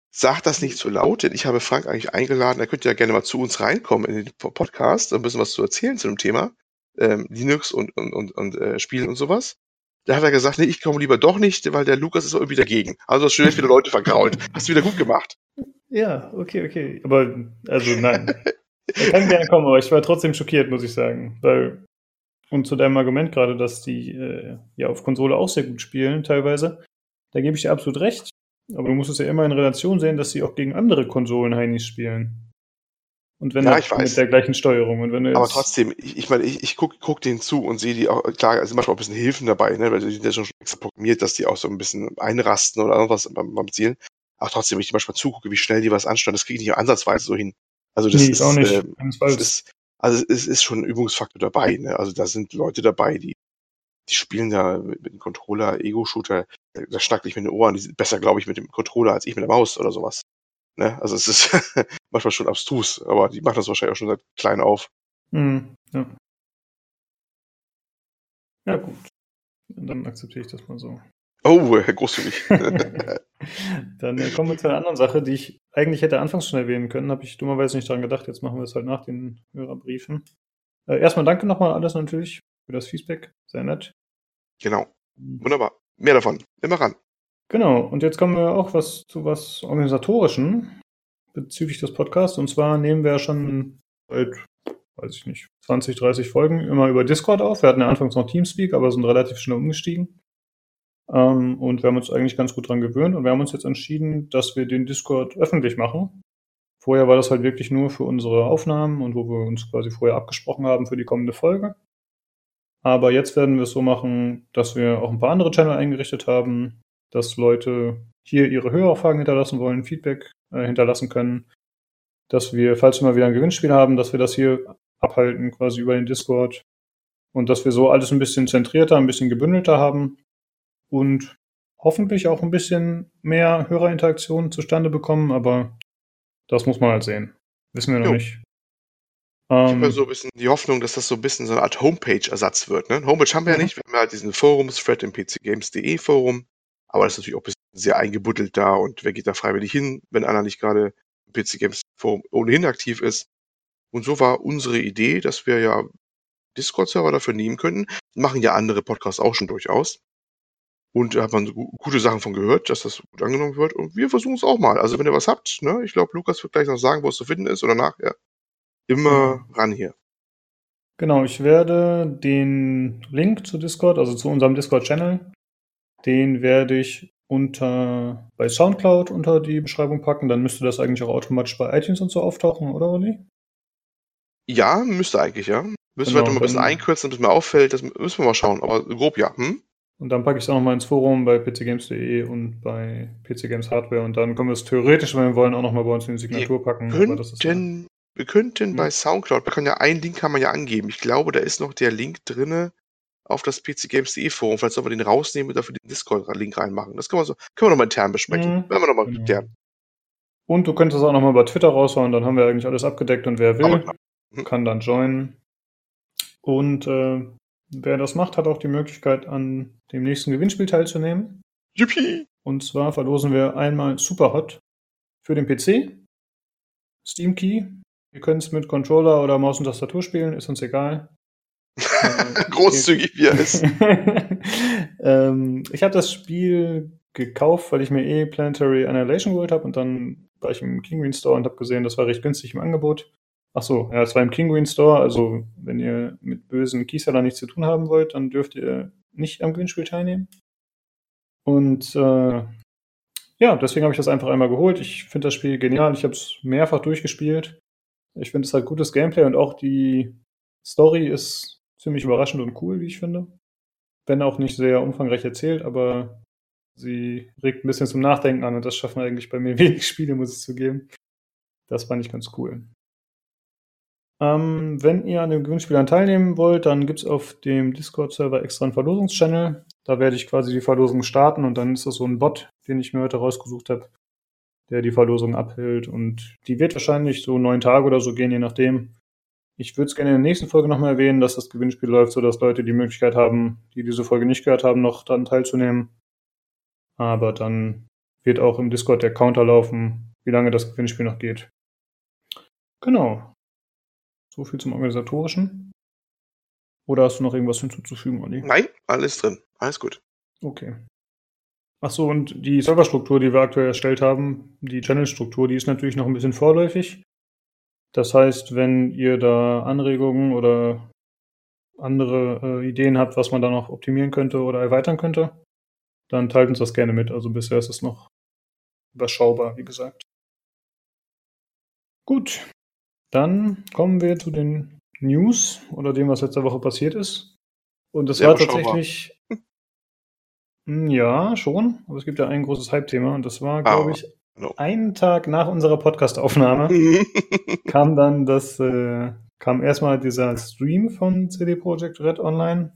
Sag das nicht zu laut, denn ich habe Frank eigentlich eingeladen, er könnte ja gerne mal zu uns reinkommen in den Podcast, ein bisschen was zu erzählen zu dem Thema. Ähm, Linux und, und, und, und äh, Spielen und sowas. Da hat er gesagt, nee, ich komme lieber doch nicht, weil der Lukas ist irgendwie dagegen. Also hast du wieder Leute vergrault. Hast du wieder gut gemacht. Ja, okay, okay. Aber, also nein. er kann gerne kommen, aber ich war trotzdem schockiert, muss ich sagen. Weil und zu deinem Argument gerade, dass die äh, ja auf Konsole auch sehr gut spielen, teilweise, da gebe ich dir absolut recht. Aber du musst es ja immer in Relation sehen, dass sie auch gegen andere Konsolen Heinis spielen. Und wenn ja, ich weiß. mit der gleichen Steuerung. Und wenn Aber trotzdem, ich, ich meine, ich, ich gucke guck denen zu und sehe die auch, klar, es sind manchmal auch ein bisschen Hilfen dabei, ne, weil die sind ja schon extra programmiert, dass die auch so ein bisschen einrasten oder irgendwas beim, beim Zielen. Aber trotzdem, wenn ich manchmal zugucke, wie schnell die was ansteuern, das kriege ich nicht ansatzweise so hin. Also das nee, ist, auch nicht. Äh, das ist, also es ist schon ein Übungsfaktor dabei. Ne? Also da sind Leute dabei, die, die spielen da mit, mit dem Controller, Ego-Shooter, da schnackt ich mit den Ohren, die sind besser, glaube ich, mit dem Controller als ich mit der Maus oder sowas. Ne? Also es ist manchmal schon abstrus, aber die machen das wahrscheinlich auch schon seit klein auf. Mhm, ja. ja, gut. Dann akzeptiere ich das mal so. Oh, großzügig. Dann äh, kommen wir zu einer anderen Sache, die ich eigentlich hätte anfangs schon erwähnen können, habe ich dummerweise nicht daran gedacht. Jetzt machen wir es halt nach den Hörerbriefen. Äh, erstmal danke nochmal alles natürlich für das Feedback. Sehr nett. Genau. Wunderbar. Mehr davon. Immer ran. Genau. Und jetzt kommen wir auch was zu was Organisatorischen bezüglich des Podcasts. Und zwar nehmen wir schon seit, weiß ich nicht, 20, 30 Folgen immer über Discord auf. Wir hatten ja anfangs noch Teamspeak, aber sind relativ schnell umgestiegen. Ähm, und wir haben uns eigentlich ganz gut dran gewöhnt und wir haben uns jetzt entschieden, dass wir den Discord öffentlich machen. Vorher war das halt wirklich nur für unsere Aufnahmen und wo wir uns quasi vorher abgesprochen haben für die kommende Folge. Aber jetzt werden wir es so machen, dass wir auch ein paar andere Channel eingerichtet haben, dass Leute hier ihre Hörerfragen hinterlassen wollen, Feedback äh, hinterlassen können, dass wir, falls wir mal wieder ein Gewinnspiel haben, dass wir das hier abhalten, quasi über den Discord und dass wir so alles ein bisschen zentrierter, ein bisschen gebündelter haben und hoffentlich auch ein bisschen mehr Hörerinteraktion zustande bekommen, aber das muss man halt sehen. Wissen wir noch jo. nicht. Ich habe ähm, so ein bisschen die Hoffnung, dass das so ein bisschen so eine Art Homepage-Ersatz wird. Ne? Homepage haben wir mhm. ja nicht. Wir haben ja halt diesen Forums-Thread im pcgames.de Forum. Aber das ist natürlich auch ein bisschen sehr eingebuddelt da und wer geht da freiwillig hin, wenn einer nicht gerade im PC Games Forum ohnehin aktiv ist. Und so war unsere Idee, dass wir ja Discord-Server dafür nehmen könnten. Machen ja andere Podcasts auch schon durchaus. Und da hat man so gute Sachen von gehört, dass das gut angenommen wird. Und wir versuchen es auch mal. Also wenn ihr was habt, ne, ich glaube, Lukas wird gleich noch sagen, wo es zu finden ist oder nachher. Immer ran hier. Genau, ich werde den Link zu Discord, also zu unserem Discord-Channel, den werde ich unter bei Soundcloud unter die Beschreibung packen. Dann müsste das eigentlich auch automatisch bei iTunes und so auftauchen, oder Olli? Ja, müsste eigentlich, ja. Müssen genau, wir halt noch ein bisschen einkürzen, damit mir auffällt. Das müssen wir mal schauen. Aber grob ja. Hm? Und dann packe ich es auch nochmal ins Forum bei pcgames.de und bei PC Games Hardware und dann können wir es theoretisch, wenn wir wollen, auch nochmal bei uns in die Signatur wir packen. Könnten, wir könnten hm. bei Soundcloud, wir können ja einen Link kann man ja angeben. Ich glaube, da ist noch der Link drinne auf das pcgames.de Forum. Vielleicht sollen wir den rausnehmen und dafür den Discord-Link reinmachen. Das können wir so, können wir nochmal intern besprechen. Mhm. Werden wir nochmal genau. klären. Und du könntest auch nochmal bei Twitter raushauen, dann haben wir eigentlich alles abgedeckt und wer will, mhm. kann dann joinen. Und äh, wer das macht, hat auch die Möglichkeit, an dem nächsten Gewinnspiel teilzunehmen. Yippie! Und zwar verlosen wir einmal Superhot für den PC, Steam Key. Ihr könnt es mit Controller oder Maus und Tastatur spielen, ist uns egal. Großzügig wie er ist. ähm, ich habe das Spiel gekauft, weil ich mir eh Planetary Annihilation geholt habe und dann war ich im Kinguin Store und habe gesehen, das war recht günstig im Angebot. Ach so, ja, es war im Kinguin Store, also wenn ihr mit bösen Keysellern nichts zu tun haben wollt, dann dürft ihr nicht am Gewinnspiel teilnehmen. Und äh, ja, deswegen habe ich das einfach einmal geholt. Ich finde das Spiel genial. Ich habe es mehrfach durchgespielt. Ich finde es halt gutes Gameplay und auch die Story ist ziemlich überraschend und cool, wie ich finde. Wenn auch nicht sehr umfangreich erzählt, aber sie regt ein bisschen zum Nachdenken an und das schaffen eigentlich bei mir wenig Spiele, muss ich zugeben. Das fand ich ganz cool. Ähm, wenn ihr an den Gewinnspielern teilnehmen wollt, dann gibt es auf dem Discord-Server extra einen Verlosungschannel. Da werde ich quasi die Verlosung starten und dann ist das so ein Bot, den ich mir heute rausgesucht habe, der die Verlosung abhält. Und die wird wahrscheinlich so neun Tage oder so gehen, je nachdem. Ich würde es gerne in der nächsten Folge nochmal erwähnen, dass das Gewinnspiel läuft, sodass Leute die Möglichkeit haben, die diese Folge nicht gehört haben, noch daran teilzunehmen. Aber dann wird auch im Discord der Counter laufen, wie lange das Gewinnspiel noch geht. Genau. So viel zum Organisatorischen. Oder hast du noch irgendwas hinzuzufügen, Olli? Nein, alles drin. Alles gut. Okay. Achso, und die Serverstruktur, die wir aktuell erstellt haben, die Channel-Struktur, die ist natürlich noch ein bisschen vorläufig. Das heißt, wenn ihr da Anregungen oder andere äh, Ideen habt, was man da noch optimieren könnte oder erweitern könnte, dann teilt uns das gerne mit. Also bisher ist es noch überschaubar, wie gesagt. Gut, dann kommen wir zu den News oder dem, was letzte Woche passiert ist. Und das Sehr war tatsächlich. Hm, ja, schon. Aber es gibt ja ein großes Hype-Thema und das war, glaube ah. ich, No. Einen Tag nach unserer Podcast-Aufnahme kam dann das, äh, kam erstmal dieser Stream von CD Projekt Red online,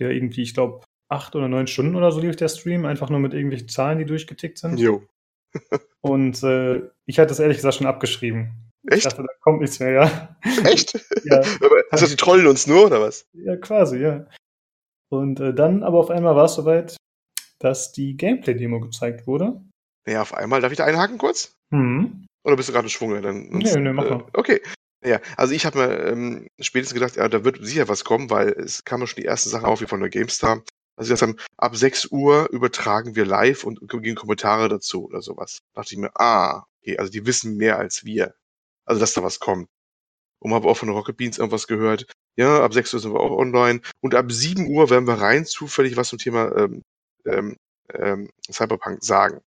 der irgendwie, ich glaube, acht oder neun Stunden oder so lief der Stream, einfach nur mit irgendwelchen Zahlen, die durchgetickt sind. Jo. Und äh, ich hatte das ehrlich gesagt schon abgeschrieben. Echt? Ich dachte, da kommt nichts mehr, ja. Echt? ja. Hast du die trollen uns nur, oder was? Ja, quasi, ja. Und äh, dann aber auf einmal war es soweit. dass die Gameplay-Demo gezeigt wurde. Ja, auf einmal. Darf ich da einhaken kurz? Mhm. Oder bist du gerade Schwung? Dann, nee, nee, mach mal. Äh, okay. Ja, also ich habe mir ähm, spätestens gedacht, ja, da wird sicher was kommen, weil es kam ja schon die ersten Sachen auf, wie von der GameStar. Also sie haben, ab 6 Uhr übertragen wir live und gehen Kommentare dazu oder sowas. Da dachte ich mir, ah, okay, also die wissen mehr als wir. Also, dass da was kommt. Und habe auch von Rocket Beans irgendwas gehört. Ja, ab 6 Uhr sind wir auch online. Und ab 7 Uhr werden wir rein zufällig was zum Thema ähm, ähm, ähm, Cyberpunk sagen.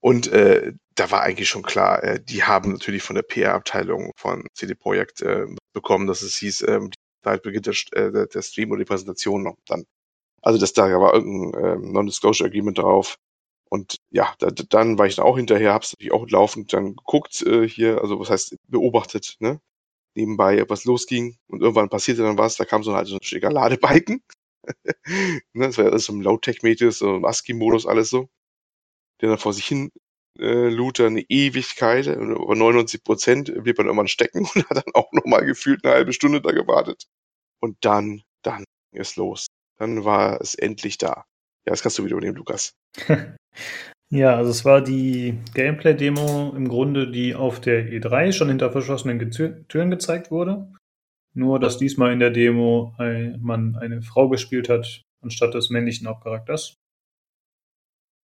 Und äh, da war eigentlich schon klar, äh, die haben natürlich von der PR-Abteilung von CD Projekt äh, bekommen, dass es hieß, ähm, da beginnt der, äh, der Stream oder die Präsentation noch dann. Also dass da war irgendein ähm, Non-Disclosure Agreement drauf. Und ja, da, dann war ich dann auch hinterher, hab's natürlich auch laufend dann geguckt äh, hier, also was heißt beobachtet, ne? Nebenbei, was losging. Und irgendwann passierte dann was, da kam so halt so ein schicker Ladebalken. ne, das war ja alles so im Low-Tech-Metis, so im ASCII-Modus, alles so. Der dann vor sich hin äh, lud dann eine Ewigkeit, über 99 Prozent blieb man irgendwann stecken und hat dann auch nochmal gefühlt eine halbe Stunde da gewartet. Und dann, dann ging es los. Dann war es endlich da. Ja, das kannst du wieder übernehmen, Lukas. ja, also es war die Gameplay-Demo im Grunde, die auf der E3 schon hinter verschlossenen Türen gezeigt wurde. Nur, dass diesmal in der Demo ein, man eine Frau gespielt hat, anstatt des männlichen Hauptcharakters.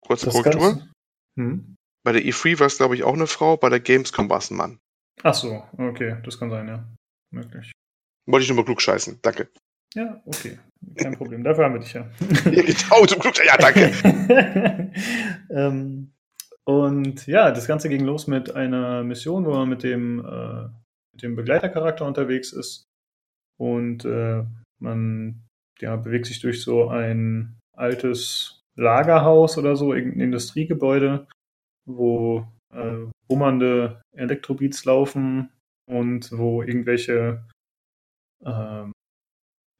Kurze Korrektur. Hm? Bei der E3 war es, glaube ich, auch eine Frau, bei der Gamescom war es ein Mann. Ach so, okay, das kann sein, ja. Möglich. Wollte ich nur mal klug scheißen, danke. Ja, okay. Kein Problem, dafür haben wir dich ja. genau, zum Klug, ja, danke. ähm, und ja, das Ganze ging los mit einer Mission, wo man mit dem, äh, mit dem Begleitercharakter unterwegs ist. Und äh, man ja, bewegt sich durch so ein altes Lagerhaus oder so, irgendein Industriegebäude wo äh, wummernde Elektrobeats laufen und wo irgendwelche, äh,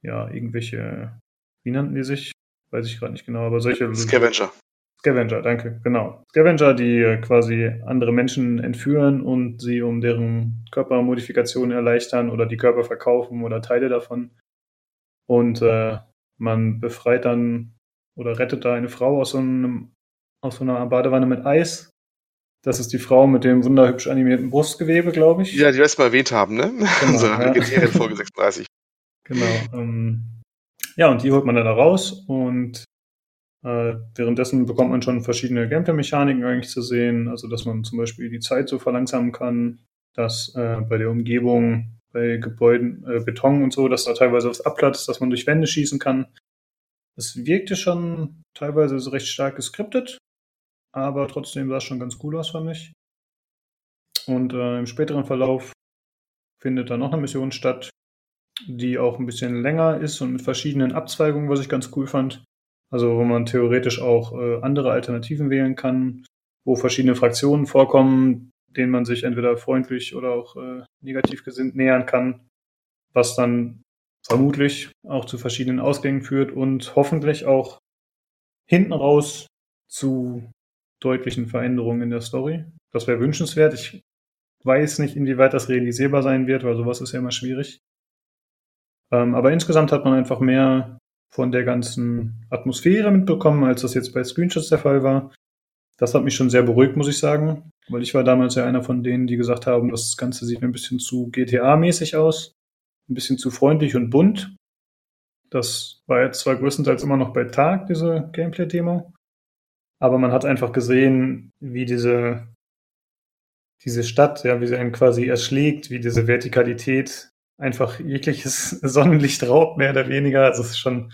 ja, irgendwelche, wie nannten die sich? Weiß ich gerade nicht genau, aber solche. Scavenger. Scavenger, danke, genau. Scavenger, die äh, quasi andere Menschen entführen und sie um deren Körpermodifikationen erleichtern oder die Körper verkaufen oder Teile davon. Und äh, man befreit dann oder rettet da eine Frau aus so, einem, aus so einer Badewanne mit Eis das ist die Frau mit dem wunderhübsch animierten Brustgewebe, glaube ich. Ja, die wir erst mal erwähnt haben, ne? Genau, Unsere ja. Folge 36. Genau. Ähm, ja, und die holt man dann da raus und äh, währenddessen bekommt man schon verschiedene Gameplay-Mechaniken eigentlich zu sehen. Also, dass man zum Beispiel die Zeit so verlangsamen kann, dass äh, bei der Umgebung, bei Gebäuden, äh, Beton und so, dass da teilweise was abplatzt, dass man durch Wände schießen kann. Das wirkte schon teilweise so recht stark geskriptet, aber trotzdem sah es schon ganz cool aus, fand ich. Und äh, im späteren Verlauf findet dann noch eine Mission statt, die auch ein bisschen länger ist und mit verschiedenen Abzweigungen, was ich ganz cool fand. Also wo man theoretisch auch äh, andere Alternativen wählen kann, wo verschiedene Fraktionen vorkommen, denen man sich entweder freundlich oder auch äh, negativ gesinnt nähern kann, was dann vermutlich auch zu verschiedenen Ausgängen führt und hoffentlich auch hinten raus zu deutlichen Veränderungen in der Story. Das wäre wünschenswert. Ich weiß nicht, inwieweit das realisierbar sein wird, weil sowas ist ja immer schwierig. Ähm, aber insgesamt hat man einfach mehr von der ganzen Atmosphäre mitbekommen, als das jetzt bei Screenshots der Fall war. Das hat mich schon sehr beruhigt, muss ich sagen, weil ich war damals ja einer von denen, die gesagt haben, das Ganze sieht mir ein bisschen zu GTA-mäßig aus, ein bisschen zu freundlich und bunt. Das war jetzt zwar größtenteils immer noch bei Tag, diese Gameplay-Demo, aber man hat einfach gesehen, wie diese, diese Stadt, ja, wie sie einen quasi erschlägt, wie diese Vertikalität einfach jegliches Sonnenlicht raubt, mehr oder weniger. Also es ist schon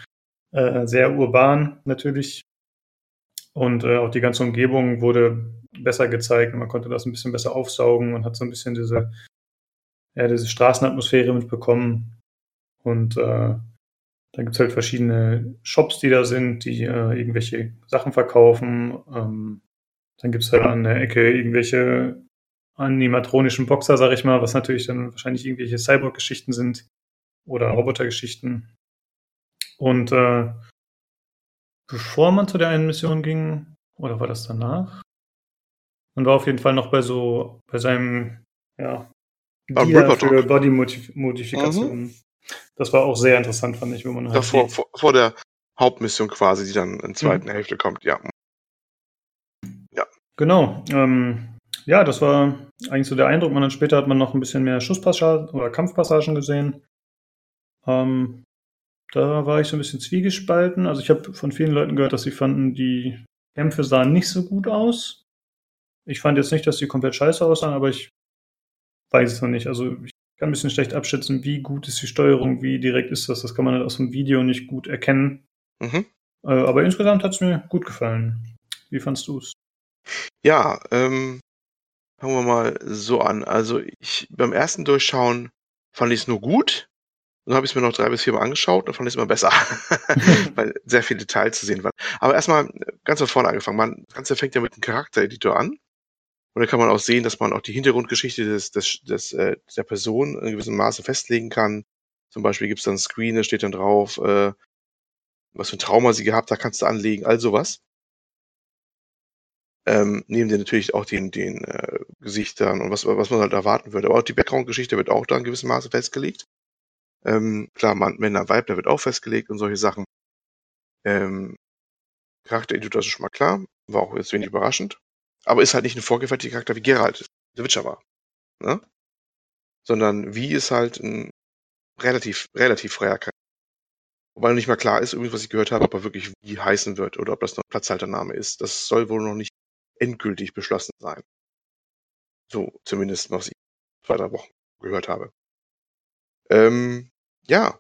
äh, sehr urban natürlich. Und äh, auch die ganze Umgebung wurde besser gezeigt und man konnte das ein bisschen besser aufsaugen und hat so ein bisschen diese, ja, diese Straßenatmosphäre mitbekommen. Und äh, da gibt es halt verschiedene Shops, die da sind, die äh, irgendwelche Sachen verkaufen. Ähm, dann gibt es halt an der Ecke irgendwelche animatronischen Boxer, sag ich mal, was natürlich dann wahrscheinlich irgendwelche Cyborg-Geschichten sind oder Roboter-Geschichten. Und äh, bevor man zu der einen Mission ging, oder war das danach? Man war auf jeden Fall noch bei so, bei seinem, ja, Dia für Body-Modifikationen. Mhm. Das war auch sehr interessant, fand ich, wenn man halt. vor, vor, vor, der, Hauptmission quasi, die dann in der zweiten mhm. Hälfte kommt, ja. Ja. Genau. Ähm, ja, das war eigentlich so der Eindruck. Man dann später hat man noch ein bisschen mehr Schusspassagen oder Kampfpassagen gesehen. Ähm, da war ich so ein bisschen zwiegespalten. Also ich habe von vielen Leuten gehört, dass sie fanden, die Kämpfe sahen nicht so gut aus. Ich fand jetzt nicht, dass die komplett scheiße aussahen, aber ich weiß es noch nicht. Also ich kann ein bisschen schlecht abschätzen, wie gut ist die Steuerung, wie direkt ist das. Das kann man halt aus dem Video nicht gut erkennen. Mhm. Äh, aber insgesamt hat es mir gut gefallen. Wie fandst du es? Ja, ähm, fangen wir mal so an. Also ich beim ersten Durchschauen fand ich es nur gut. Dann habe ich es mir noch drei bis vier Mal angeschaut und fand ich es immer besser, weil sehr viele Details zu sehen waren. Aber erstmal ganz von vorne angefangen. Man, das Ganze fängt ja mit dem Charaktereditor an. Und da kann man auch sehen, dass man auch die Hintergrundgeschichte des, des, des, äh, der Person in gewissem Maße festlegen kann. Zum Beispiel gibt es dann einen Screen, da steht dann drauf, äh, was für ein Trauma sie gehabt hat, kannst du anlegen, all sowas. Ähm, neben dir natürlich auch den, den äh, Gesichtern und was, was man halt erwarten würde. Aber auch die Background-Geschichte wird auch da in gewissem Maße festgelegt. Ähm, klar, Mann, Männer, Weib, der wird auch festgelegt und solche Sachen. Ähm, Charaktereditor ist schon mal klar, war auch jetzt wenig überraschend. Aber ist halt nicht ein vorgefertigter Charakter wie Geralt, der Witcher war. Ne? Sondern wie ist halt ein relativ, relativ freier Charakter. Wobei noch nicht mal klar ist, übrigens, was ich gehört habe, ob er wirklich wie heißen wird oder ob das noch ein Platzhaltername ist. Das soll wohl noch nicht endgültig beschlossen sein. So, zumindest was ich zwei, drei Wochen gehört habe. Ähm, ja.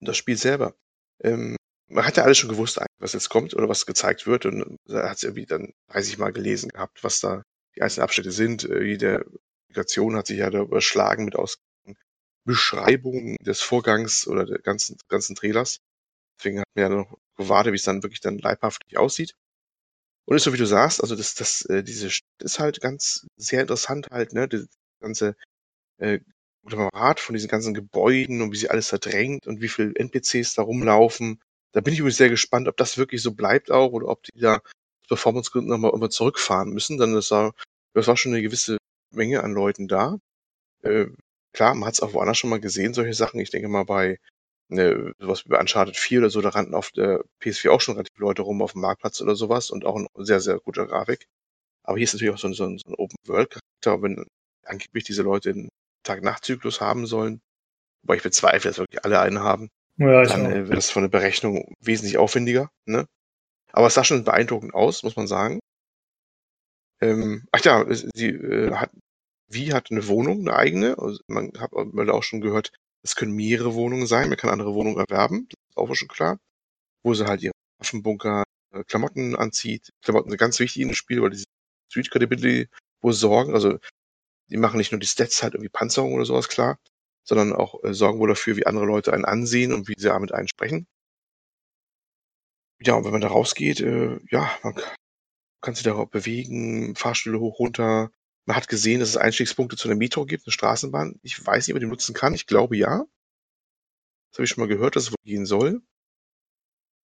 Das Spiel selber. Ähm, man hat ja alles schon gewusst, was jetzt kommt oder was gezeigt wird. Und da hat es irgendwie dann 30 Mal gelesen gehabt, was da die einzelnen Abschnitte sind. Äh, jede Publikation hat sich ja da überschlagen mit aus Beschreibungen des Vorgangs oder der ganzen, ganzen Trailers. Deswegen hat man ja noch gewartet, wie es dann wirklich dann leibhaftig aussieht. Und ist so wie du sagst, also das, das, äh, diese ist halt ganz sehr interessant halt, ne, das ganze äh, Rat von diesen ganzen Gebäuden und wie sie alles verdrängt und wie viele NPCs da rumlaufen. Da bin ich übrigens sehr gespannt, ob das wirklich so bleibt auch oder ob die da aus Performancegründen nochmal immer zurückfahren müssen. Dann das war, das war schon eine gewisse Menge an Leuten da. Äh, klar, man hat es auch woanders schon mal gesehen, solche Sachen. Ich denke mal bei ne, sowas wie bei Uncharted 4 oder so, da rannten auf der PS4 auch schon relativ Leute rum auf dem Marktplatz oder sowas und auch ein sehr, sehr guter Grafik. Aber hier ist natürlich auch so ein, so ein, so ein Open-World-Charakter, wenn angeblich diese Leute einen Tag-Nacht-Zyklus haben sollen, wobei ich bezweifle, dass wirklich alle einen haben, ja, dann äh, wird das von der Berechnung wesentlich aufwendiger. Ne? Aber es sah schon beeindruckend aus, muss man sagen. Ähm, ach ja, sie äh, hat, wie hat eine Wohnung, eine eigene. Also man hat auch schon gehört, es können mehrere Wohnungen sein, man kann andere Wohnungen erwerben, das ist auch schon klar. Wo sie halt ihre Waffenbunker, äh, Klamotten anzieht. Klamotten sind ganz wichtig in dem Spiel, weil die Street Credibility wohl sorgen. Also die machen nicht nur die Stats halt irgendwie Panzerung oder sowas klar, sondern auch äh, sorgen wohl dafür, wie andere Leute einen ansehen und wie sie damit einen sprechen. Ja, und wenn man da rausgeht, äh, ja, man kann sich darauf bewegen, Fahrstühle hoch, runter. Man hat gesehen, dass es Einstiegspunkte zu einer Metro gibt, eine Straßenbahn. Ich weiß nicht, ob man die nutzen kann. Ich glaube ja. Das habe ich schon mal gehört, dass es wohl gehen soll.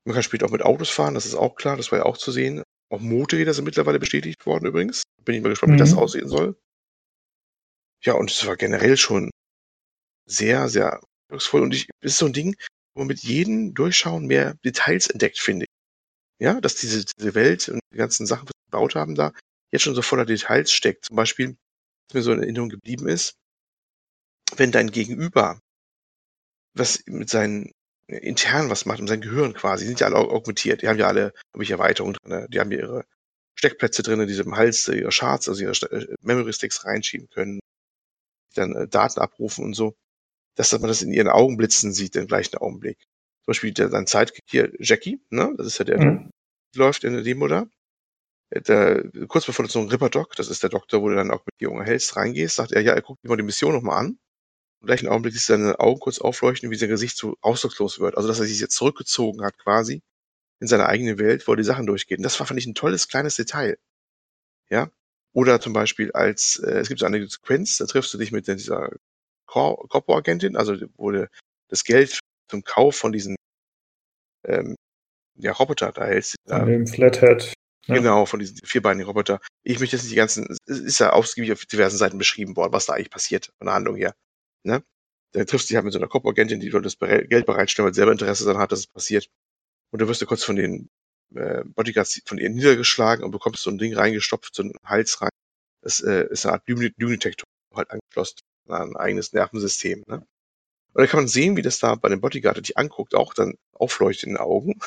Man kann später auch mit Autos fahren, das ist auch klar, das war ja auch zu sehen. Auch Motorräder sind mittlerweile bestätigt worden übrigens. Bin ich mal gespannt, mhm. wie das mhm. aussehen soll. Ja, und es war generell schon sehr, sehr eindrucksvoll. Und ich, es ist so ein Ding, wo man mit jedem Durchschauen mehr Details entdeckt, finde ich. Ja, dass diese, diese Welt und die ganzen Sachen, die wir gebaut haben, da jetzt schon so voller Details steckt. Zum Beispiel, was mir so in Erinnerung geblieben ist, wenn dein Gegenüber was mit seinen intern was macht, mit seinem Gehirn quasi, die sind ja alle augmentiert, die haben ja alle, habe ich Erweiterungen drin, die haben ja ihre Steckplätze drin, die sie im Hals ihre Charts, also ihre äh, Memory Sticks reinschieben können, dann äh, Daten abrufen und so, dass man das in ihren Augen blitzen sieht im gleichen Augenblick. Zum Beispiel der, sein Sidekick hier, Jackie, ne, das ist ja der, mhm. der läuft in der Demo da. Der, kurz bevor du zum Ripper-Doc, das ist der Doktor, wo du dann auch mit Junge hältst, reingehst, sagt er, ja, er guckt dir mal die Mission nochmal an. Im gleichen Augenblick siehst du seine Augen kurz aufleuchten, wie sein Gesicht so ausdruckslos wird. Also, dass er sich jetzt zurückgezogen hat, quasi, in seine eigene Welt, wo er die Sachen durchgeht. Und das war, fand ich, ein tolles, kleines Detail. Ja. Oder zum Beispiel als, äh, es gibt so eine Sequenz, da triffst du dich mit dieser Corpo-Agentin, also wo du das Geld zum Kauf von diesen ähm, ja, Roboter da hältst. Von dem Flathead. Ja. Genau, von diesen vierbeinigen Roboter. Ich möchte jetzt nicht die ganzen, es ist ja ausgiebig auf diversen Seiten beschrieben worden, was da eigentlich passiert von der Handlung her. Ne? der trifft sich halt mit so einer Cop-Agentin, die dort das Geld bereitstellen, weil selber Interesse daran hat, dass es passiert. Und da wirst du kurz von den äh, Bodyguards von ihr niedergeschlagen und bekommst so ein Ding reingestopft, so einen Hals rein. Das äh, ist eine Art Lügendetektor halt angeschlossen an ein eigenes Nervensystem. Ne? Und da kann man sehen, wie das da bei dem Bodyguard, der dich anguckt, auch dann aufleuchtet in den Augen.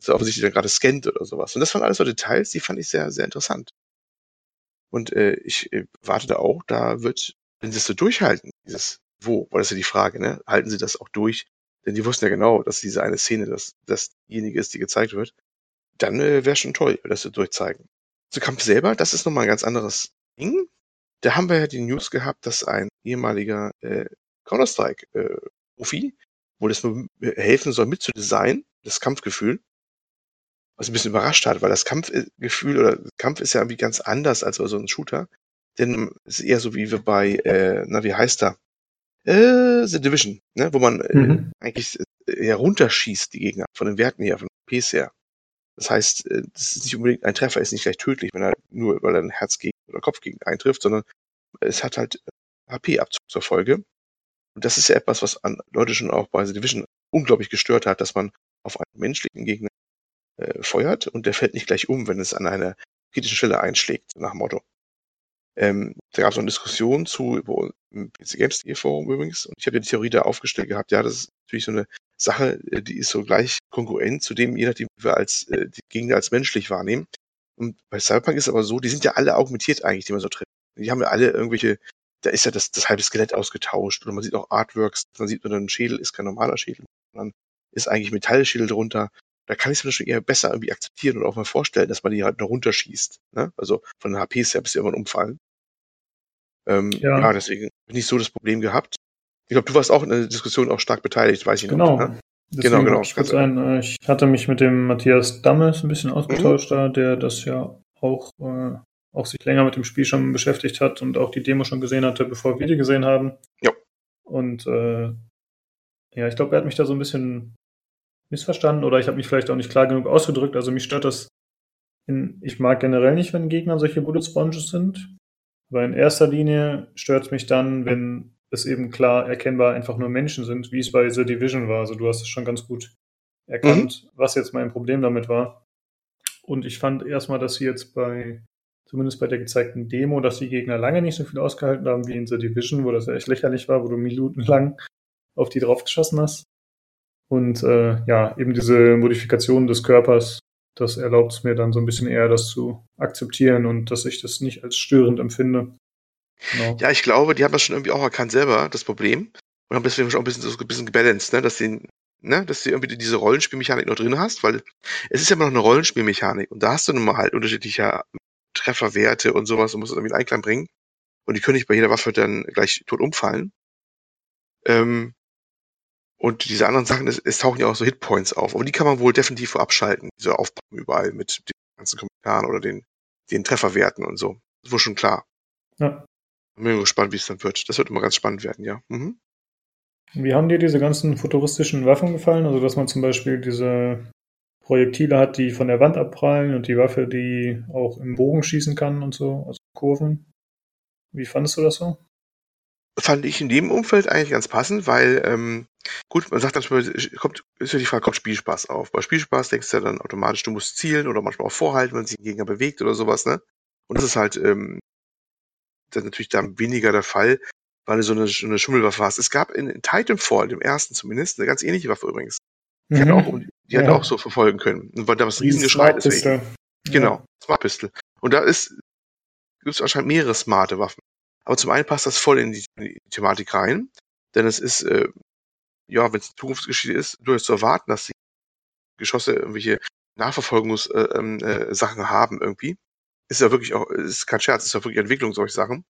So offensichtlich dann gerade scannt oder sowas. Und das waren alles so Details, die fand ich sehr, sehr interessant. Und äh, ich äh, warte da auch, da wird, wenn sie es so durchhalten, dieses wo, weil das ist ja die Frage, ne? Halten sie das auch durch? Denn die wussten ja genau, dass diese eine Szene, dass das diejenige ist, die gezeigt wird. Dann äh, wäre schon toll, wenn das sie durchzeigen. Zu Kampf selber, das ist nochmal ein ganz anderes Ding. Da haben wir ja die News gehabt, dass ein ehemaliger äh, Counter-Strike-Profi, äh, wo das nur helfen soll, mitzudesignen, das Kampfgefühl, was ein bisschen überrascht hat, weil das Kampfgefühl oder Kampf ist ja irgendwie ganz anders als bei so einem Shooter. Denn es ist eher so wie wir bei, äh, na, wie heißt er? Äh, The Division, ne? wo man äh, mhm. eigentlich eher runterschießt, die Gegner, von den Werten her, von den PS her. Das heißt, äh, das ist nicht unbedingt, ein Treffer ist nicht gleich tödlich, wenn er nur, weil er ein Herz gegen oder Kopf gegen eintrifft, sondern es hat halt HP-Abzug zur Folge. Und das ist ja etwas, was an Leute schon auch bei The Division unglaublich gestört hat, dass man auf einen menschlichen Gegner äh, feuert und der fällt nicht gleich um, wenn es an einer kritischen Stelle einschlägt, nach Motto. Ähm, da gab es eine Diskussion zu über, im PC Games Forum übrigens und ich habe die Theorie da aufgestellt gehabt, ja, das ist natürlich so eine Sache, äh, die ist so gleich konkurrent zu dem, je nachdem, wie wir als äh, die Gegner als menschlich wahrnehmen. Und bei Cyberpunk ist es aber so, die sind ja alle augmentiert eigentlich, die man so trifft. Die haben ja alle irgendwelche, da ist ja das, das halbe Skelett ausgetauscht oder man sieht auch Artworks, man sieht nur ein Schädel, ist kein normaler Schädel, sondern ist eigentlich Metallschädel drunter da kann ich es mir schon eher besser irgendwie akzeptieren und auch mal vorstellen, dass man die halt noch runterschießt. Ne? Also von den HPs her bis sie irgendwann umfallen. Ähm, ja. ja, deswegen bin ich so das Problem gehabt. Ich glaube, du warst auch in der Diskussion auch stark beteiligt, weiß ich genau. noch. Ne? Genau, genau. Ich, ein, äh, ich hatte mich mit dem Matthias Dammes ein bisschen ausgetauscht mhm. da, der das ja auch, äh, auch sich länger mit dem Spiel schon beschäftigt hat und auch die Demo schon gesehen hatte, bevor wir die gesehen haben. Ja. Und äh, ja, ich glaube, er hat mich da so ein bisschen missverstanden oder ich habe mich vielleicht auch nicht klar genug ausgedrückt. Also mich stört das in, ich mag generell nicht, wenn Gegner solche Bullet Sponges sind. Weil in erster Linie stört es mich dann, wenn es eben klar erkennbar einfach nur Menschen sind, wie es bei The Division war. Also du hast es schon ganz gut erkannt, mhm. was jetzt mein Problem damit war. Und ich fand erstmal, dass sie jetzt bei, zumindest bei der gezeigten Demo, dass die Gegner lange nicht so viel ausgehalten haben wie in The Division, wo das ja echt lächerlich war, wo du minutenlang auf die draufgeschossen hast. Und äh, ja, eben diese Modifikation des Körpers, das erlaubt es mir dann so ein bisschen eher, das zu akzeptieren und dass ich das nicht als störend empfinde. Genau. Ja, ich glaube, die haben das schon irgendwie auch erkannt selber, das Problem. Und haben deswegen schon ein bisschen, so ein bisschen gebalanced, ne? dass, die, ne? dass du irgendwie diese Rollenspielmechanik noch drin hast, weil es ist ja immer noch eine Rollenspielmechanik und da hast du nun mal halt unterschiedliche Trefferwerte und sowas und musst es irgendwie in Einklang bringen. Und die können nicht bei jeder Waffe dann gleich tot umfallen. Ähm, und diese anderen Sachen, es, es tauchen ja auch so Hitpoints auf. Aber die kann man wohl definitiv abschalten, diese Aufbauen überall mit den ganzen Kommentaren oder den, den Trefferwerten und so. Das ist wohl schon klar. Ja. Bin gespannt, wie es dann wird. Das wird immer ganz spannend werden, ja. Mhm. Wie haben dir diese ganzen futuristischen Waffen gefallen? Also, dass man zum Beispiel diese Projektile hat, die von der Wand abprallen und die Waffe, die auch im Bogen schießen kann und so, also Kurven. Wie fandest du das so? Fand ich in dem Umfeld eigentlich ganz passend, weil, ähm, gut, man sagt dann schon, kommt, ist ja die Frage, kommt Spielspaß auf. Bei Spielspaß denkst du ja dann automatisch, du musst zielen oder manchmal auch vorhalten, wenn sich ein Gegner bewegt oder sowas, ne? Und das ist halt, ähm, dann natürlich dann weniger der Fall, weil du so eine, so eine Schummelwaffe hast. Es gab in, in Titanfall, dem ersten zumindest, eine ganz ähnliche Waffe übrigens. Die mhm. hat auch, die ja. hat auch so verfolgen können. Und weil da was Riesengeschrei deswegen. Genau, ja. Smart Pistol. Und da ist, gibt es anscheinend mehrere smarte Waffen. Aber zum einen passt das voll in die, in die Thematik rein, denn es ist, äh, ja, wenn es Zukunftsgeschichte ist, durchaus zu erwarten, dass die Geschosse irgendwelche Nachverfolgungssachen äh, ähm, äh, haben irgendwie. Ist ja wirklich auch, ist kein Scherz, ist ja wirklich Entwicklung solche Sachen.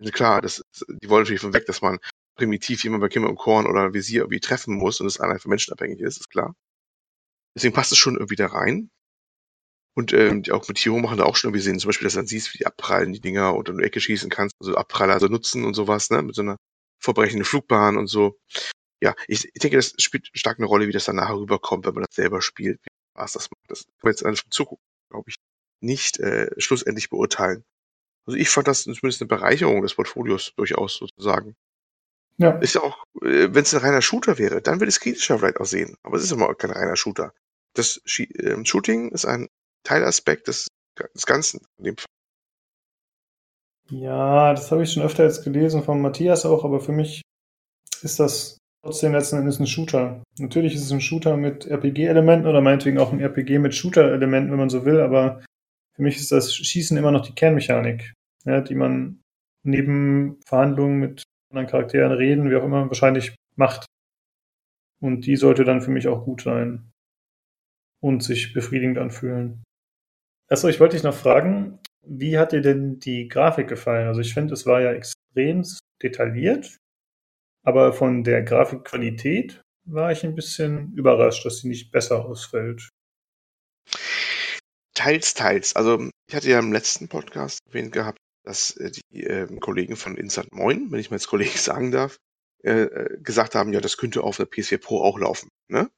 Und klar, das, die wollen natürlich von weg, dass man primitiv jemand bei Kimmer und Korn oder Visier irgendwie treffen muss und es einfach menschenabhängig ist, ist klar. Deswegen passt es schon irgendwie da rein. Und ähm, die Augmentierung machen da auch schon irgendwie Sinn. Zum Beispiel, dass du dann siehst, wie die abprallen, die Dinger, und in die Ecke schießen kannst, also Abpraller also nutzen und sowas, ne, mit so einer vorbrechenden Flugbahn und so. Ja, ich, ich denke, das spielt stark eine Rolle, wie das dann nachher rüberkommt, wenn man das selber spielt, wie Spaß das macht. Das kann man jetzt einfach zugucken, glaube ich, nicht äh, schlussendlich beurteilen. Also ich fand das zumindest eine Bereicherung des Portfolios durchaus sozusagen. Ja. Ist ja auch, äh, wenn es ein reiner Shooter wäre, dann würde es kritischer vielleicht aussehen. Aber es ist immer kein reiner Shooter. Das ähm, Shooting ist ein Teilaspekt des, des Ganzen. Ja, das habe ich schon öfter jetzt gelesen von Matthias auch, aber für mich ist das trotzdem letzten Endes ein Shooter. Natürlich ist es ein Shooter mit RPG-Elementen oder meinetwegen auch ein RPG mit Shooter-Elementen, wenn man so will, aber für mich ist das Schießen immer noch die Kernmechanik, ja, die man neben Verhandlungen mit anderen Charakteren reden, wie auch immer, wahrscheinlich macht. Und die sollte dann für mich auch gut sein und sich befriedigend anfühlen. Achso, ich wollte dich noch fragen, wie hat dir denn die Grafik gefallen? Also ich finde, es war ja extrem detailliert, aber von der Grafikqualität war ich ein bisschen überrascht, dass sie nicht besser ausfällt. Teils, teils. Also ich hatte ja im letzten Podcast erwähnt gehabt, dass äh, die äh, Kollegen von Insert Moin, wenn ich mal als Kollege sagen darf, äh, äh, gesagt haben, ja, das könnte auf der PS4 Pro auch laufen. Ne?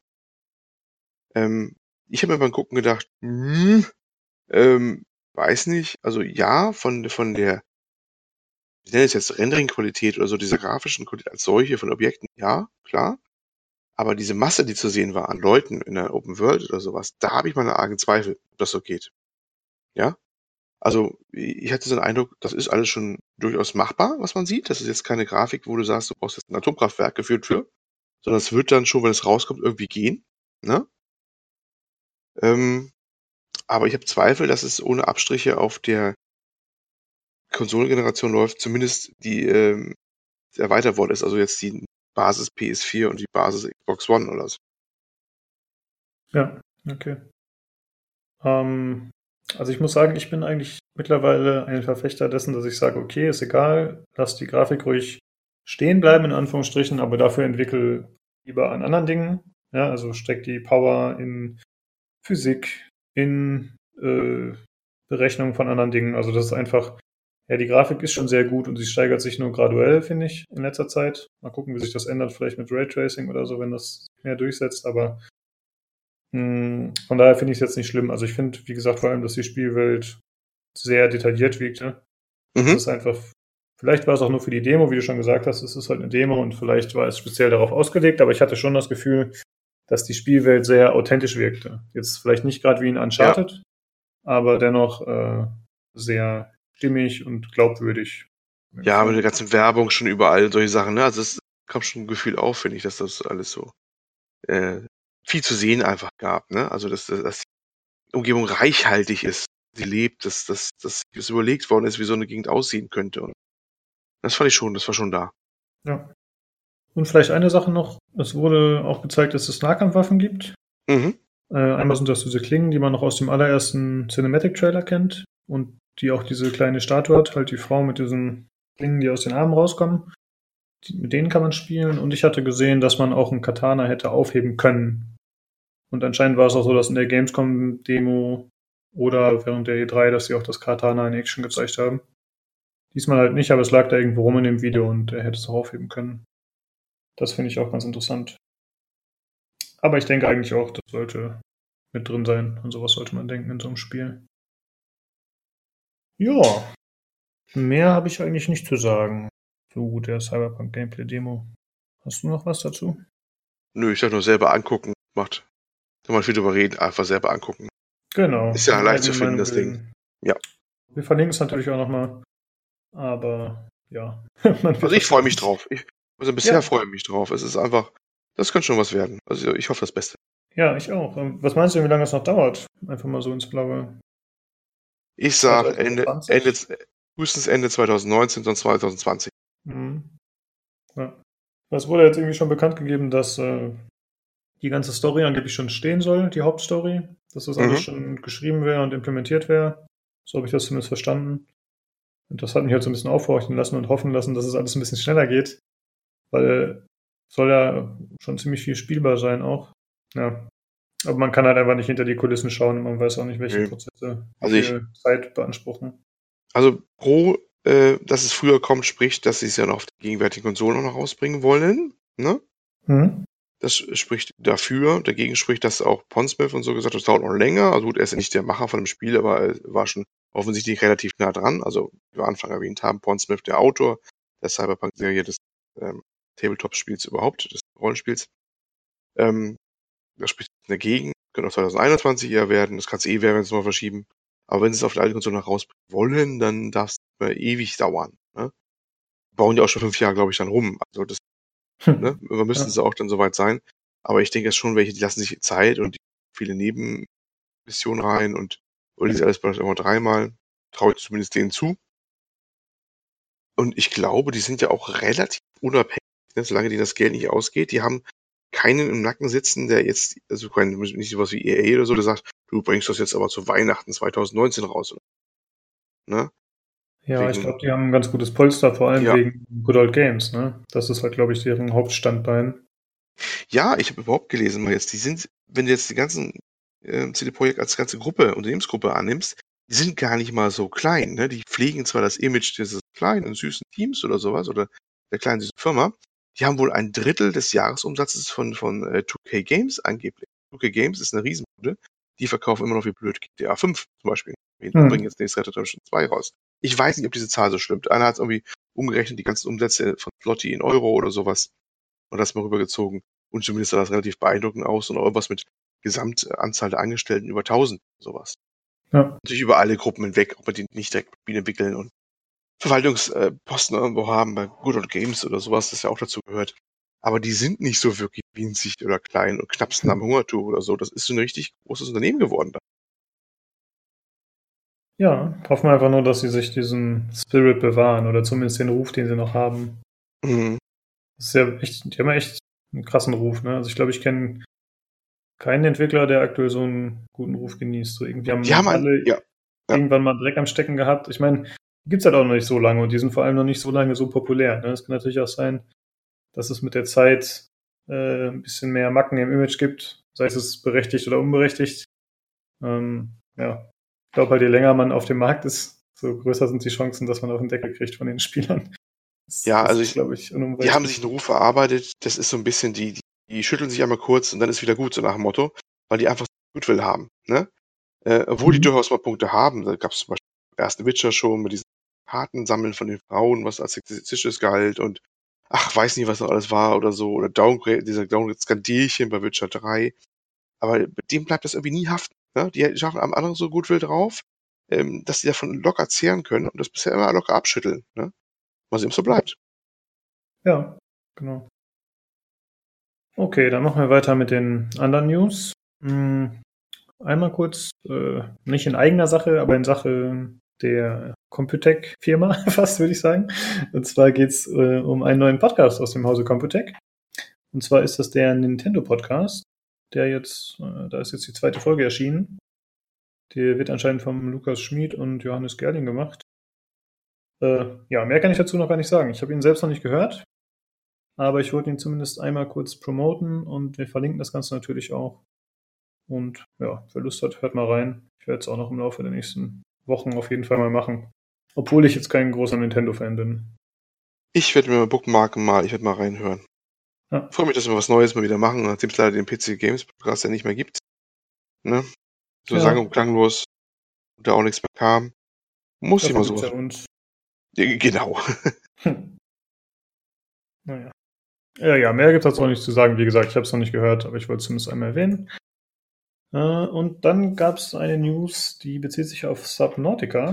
Ähm, ich habe mir beim Gucken gedacht, hm, ähm, weiß nicht, also ja, von, von der ich nenne es jetzt Rendering-Qualität oder so, diese grafischen Qualität als solche von Objekten, ja, klar. Aber diese Masse, die zu sehen war an Leuten in der Open World oder sowas, da habe ich meine argen Zweifel, ob das so geht. Ja? Also, ich hatte so den Eindruck, das ist alles schon durchaus machbar, was man sieht. Das ist jetzt keine Grafik, wo du sagst, du brauchst jetzt ein Atomkraftwerk geführt für, sondern es wird dann schon, wenn es rauskommt, irgendwie gehen. Ne? Ähm, aber ich habe Zweifel, dass es ohne Abstriche auf der Konsolengeneration läuft, zumindest die ähm, erweitert worden ist, also jetzt die Basis PS4 und die Basis Xbox One oder so. Ja, okay. Ähm, also ich muss sagen, ich bin eigentlich mittlerweile ein Verfechter dessen, dass ich sage, okay, ist egal, lass die Grafik ruhig stehen bleiben, in Anführungsstrichen, aber dafür entwickel lieber an anderen Dingen. Ja, also steck die Power in Physik, in äh, Berechnung von anderen Dingen. Also das ist einfach ja, die Grafik ist schon sehr gut und sie steigert sich nur graduell, finde ich, in letzter Zeit. Mal gucken, wie sich das ändert, vielleicht mit Raytracing oder so, wenn das mehr durchsetzt. Aber mh, hm, von daher finde ich es jetzt nicht schlimm. Also ich finde, wie gesagt, vor allem, dass die Spielwelt sehr detailliert wirkte. Mhm. Das ist einfach, vielleicht war es auch nur für die Demo, wie du schon gesagt hast, es ist halt eine Demo und vielleicht war es speziell darauf ausgelegt, aber ich hatte schon das Gefühl, dass die Spielwelt sehr authentisch wirkte. Jetzt vielleicht nicht gerade wie in Uncharted, ja. aber dennoch äh, sehr stimmig und glaubwürdig. Ja, mit der ganzen Werbung schon überall solche Sachen, ne? Also es kommt schon ein Gefühl auf, finde ich, dass das alles so äh, viel zu sehen einfach gab, ne? Also dass, dass die Umgebung reichhaltig ist, sie lebt, dass, dass, dass es überlegt worden ist, wie so eine Gegend aussehen könnte. Und das fand ich schon, das war schon da. Ja. Und vielleicht eine Sache noch, es wurde auch gezeigt, dass es Nahkampfwaffen gibt. Mhm. Äh, einmal sind das diese Klingen, die man noch aus dem allerersten Cinematic-Trailer kennt. Und die auch diese kleine Statue hat, halt die Frau mit diesen Klingen, die aus den Armen rauskommen. Die, mit denen kann man spielen. Und ich hatte gesehen, dass man auch einen Katana hätte aufheben können. Und anscheinend war es auch so, dass in der Gamescom-Demo oder während der E3, dass sie auch das Katana in Action gezeigt haben. Diesmal halt nicht, aber es lag da irgendwo rum in dem Video und er hätte es auch aufheben können. Das finde ich auch ganz interessant. Aber ich denke eigentlich auch, das sollte mit drin sein. An sowas sollte man denken in so einem Spiel. Ja, mehr habe ich eigentlich nicht zu sagen zu der Cyberpunk Gameplay Demo. Hast du noch was dazu? Nö, ich sag nur selber angucken. Macht. Kann man viel drüber reden, einfach selber angucken. Genau. Ist ja leicht zu finden, das Ding. Ja. Wir verlinken es natürlich auch nochmal. Aber ja. also ich freue mich drauf. Ich, also bisher ja. freue ich mich drauf. Es ist einfach, das könnte schon was werden. Also ich hoffe das Beste. Ja, ich auch. Was meinst du, wie lange es noch dauert? Einfach mal so ins Blaue. Ich sage Ende, Ende, frühestens Ende 2019, sonst 2020. Mhm. Ja. Es wurde jetzt irgendwie schon bekannt gegeben, dass äh, die ganze Story angeblich schon stehen soll, die Hauptstory. Dass das alles mhm. schon geschrieben wäre und implementiert wäre. So habe ich das zumindest verstanden. Und das hat mich halt so ein bisschen aufhorchen lassen und hoffen lassen, dass es alles ein bisschen schneller geht. Weil soll ja schon ziemlich viel spielbar sein auch. Ja. Aber man kann halt einfach nicht hinter die Kulissen schauen und man weiß auch nicht, welche okay. Prozesse also ich, Zeit beanspruchen. Also pro, äh, dass es früher kommt, spricht, dass sie es ja noch auf die gegenwärtigen Konsolen noch rausbringen wollen. Ne? Mhm. Das spricht dafür. Dagegen spricht, dass auch Ponsmith und so gesagt hat, das dauert noch länger. Also gut, er ist ja nicht der Macher von dem Spiel, aber er war schon offensichtlich relativ nah dran. Also, wie wir Anfang erwähnt haben, Ponsmith, der Autor der Cyberpunk-Serie, das ähm, Tabletop-Spiels überhaupt, des Rollenspiels. Ähm, das spricht dagegen, könnte auch 2021 eher werden, das kann es eh werden, wenn sie es mal verschieben. Aber wenn sie es auf der alten Konsole noch rausbringen wollen, dann darf es ewig dauern. Ne? Bauen die auch schon fünf Jahre, glaube ich, dann rum. Also das, hm. ne? Wir müssen ja. sie auch dann soweit sein. Aber ich denke, es schon welche, die lassen sich Zeit und viele Nebenmissionen rein und die alles vielleicht immer dreimal. Traue ich zumindest denen zu. Und ich glaube, die sind ja auch relativ unabhängig, ne? solange denen das Geld nicht ausgeht. Die haben keinen im Nacken sitzen, der jetzt, also kein, nicht sowas wie EA oder so, der sagt, du bringst das jetzt aber zu Weihnachten 2019 raus. Ne? Ja, wegen, ich glaube, die haben ein ganz gutes Polster, vor allem ja. wegen Good Old Games. Ne? Das ist halt, glaube ich, deren Hauptstandbein. Ja, ich habe überhaupt gelesen, mal jetzt, die sind, wenn du jetzt die ganzen äh, CD Projekt als ganze Gruppe, Unternehmensgruppe annimmst, die sind gar nicht mal so klein. Ne? Die pflegen zwar das Image dieses kleinen, süßen Teams oder sowas oder der kleinen süßen Firma, die haben wohl ein Drittel des Jahresumsatzes von, von äh, 2K Games angeblich. 2K Games ist eine Riesenbude. Die verkaufen immer noch wie blöd GTA 5 zum Beispiel. Wir hm. bringen jetzt nächstes Red Dead Redemption 2 raus. Ich weiß nicht, ob diese Zahl so stimmt. Einer hat irgendwie umgerechnet, die ganzen Umsätze von Flotti in Euro oder sowas. Und das mal rübergezogen. Und zumindest sah das relativ beeindruckend aus und auch irgendwas mit Gesamtanzahl der Angestellten über 1000, sowas. Ja. Natürlich über alle Gruppen hinweg, ob wir die nicht direkt entwickeln und Verwaltungsposten irgendwo haben, bei Good Old Games oder sowas, das ja auch dazu gehört. Aber die sind nicht so wirklich winzig oder klein und knappsten am Hungertuch oder so. Das ist so ein richtig großes Unternehmen geworden. Da. Ja, hoffen wir einfach nur, dass sie sich diesen Spirit bewahren oder zumindest den Ruf, den sie noch haben. Mhm. Das ist ja echt, die haben ja echt einen krassen Ruf, ne? Also ich glaube, ich kenne keinen Entwickler, der aktuell so einen guten Ruf genießt. So irgendwie haben, die haben alle ja, ja. irgendwann mal Dreck am Stecken gehabt. Ich meine, gibt es halt auch noch nicht so lange und die sind vor allem noch nicht so lange so populär. Ne? Es kann natürlich auch sein, dass es mit der Zeit äh, ein bisschen mehr Macken im Image gibt, sei es berechtigt oder unberechtigt. Ähm, ja, ich glaube halt, je länger man auf dem Markt ist, so größer sind die Chancen, dass man auf den Deckel kriegt von den Spielern. Das, ja, also ich, glaube ich, die haben sich einen Ruf erarbeitet. Das ist so ein bisschen, die, die, die, schütteln sich einmal kurz und dann ist wieder gut, so nach dem Motto, weil die einfach Goodwill haben. Ne? Äh, obwohl mhm. die durchaus mal Punkte haben. Da gab es zum Beispiel erste Witcher schon mit diesen Kartensammeln von den Frauen, was als sexistisches galt und ach, weiß nicht, was noch alles war oder so, oder Downgrade, dieser Downgrade-Skandälchen bei Witcher 3. Aber dem bleibt das irgendwie nie haften. Ne? Die schaffen am anderen so gut will drauf, ähm, dass die davon locker zehren können und das bisher immer locker abschütteln. Ne? Mal sehen, ob so bleibt. Ja, genau. Okay, dann machen wir weiter mit den anderen News. Hm, einmal kurz, äh, nicht in eigener Sache, aber in Sache der Computec-Firma, fast würde ich sagen. Und zwar geht es äh, um einen neuen Podcast aus dem Hause Computec. Und zwar ist das der Nintendo-Podcast, der jetzt, äh, da ist jetzt die zweite Folge erschienen. Der wird anscheinend vom Lukas Schmid und Johannes Gerling gemacht. Äh, ja, mehr kann ich dazu noch gar nicht sagen. Ich habe ihn selbst noch nicht gehört, aber ich wollte ihn zumindest einmal kurz promoten und wir verlinken das Ganze natürlich auch. Und ja, wer Lust hat, hört mal rein. Ich werde es auch noch im Laufe der nächsten Wochen auf jeden Fall mal machen. Obwohl ich jetzt kein großer Nintendo-Fan bin. Ich werde mir mal bookmarken mal, ich werde mal reinhören. Ja. Freue mich, dass wir was Neues mal wieder machen, nachdem es leider den PC Games Podcast ja nicht mehr gibt. Ne? So ja. sang- und klanglos und da auch nichts mehr kam. Muss Dafür ich mal so. Ja uns. Ja, genau. Hm. Naja. Ja, ja, mehr gibt es dazu auch nicht zu sagen. Wie gesagt, ich habe es noch nicht gehört, aber ich wollte es zumindest einmal erwähnen. Äh, und dann gab es eine News, die bezieht sich auf Subnautica.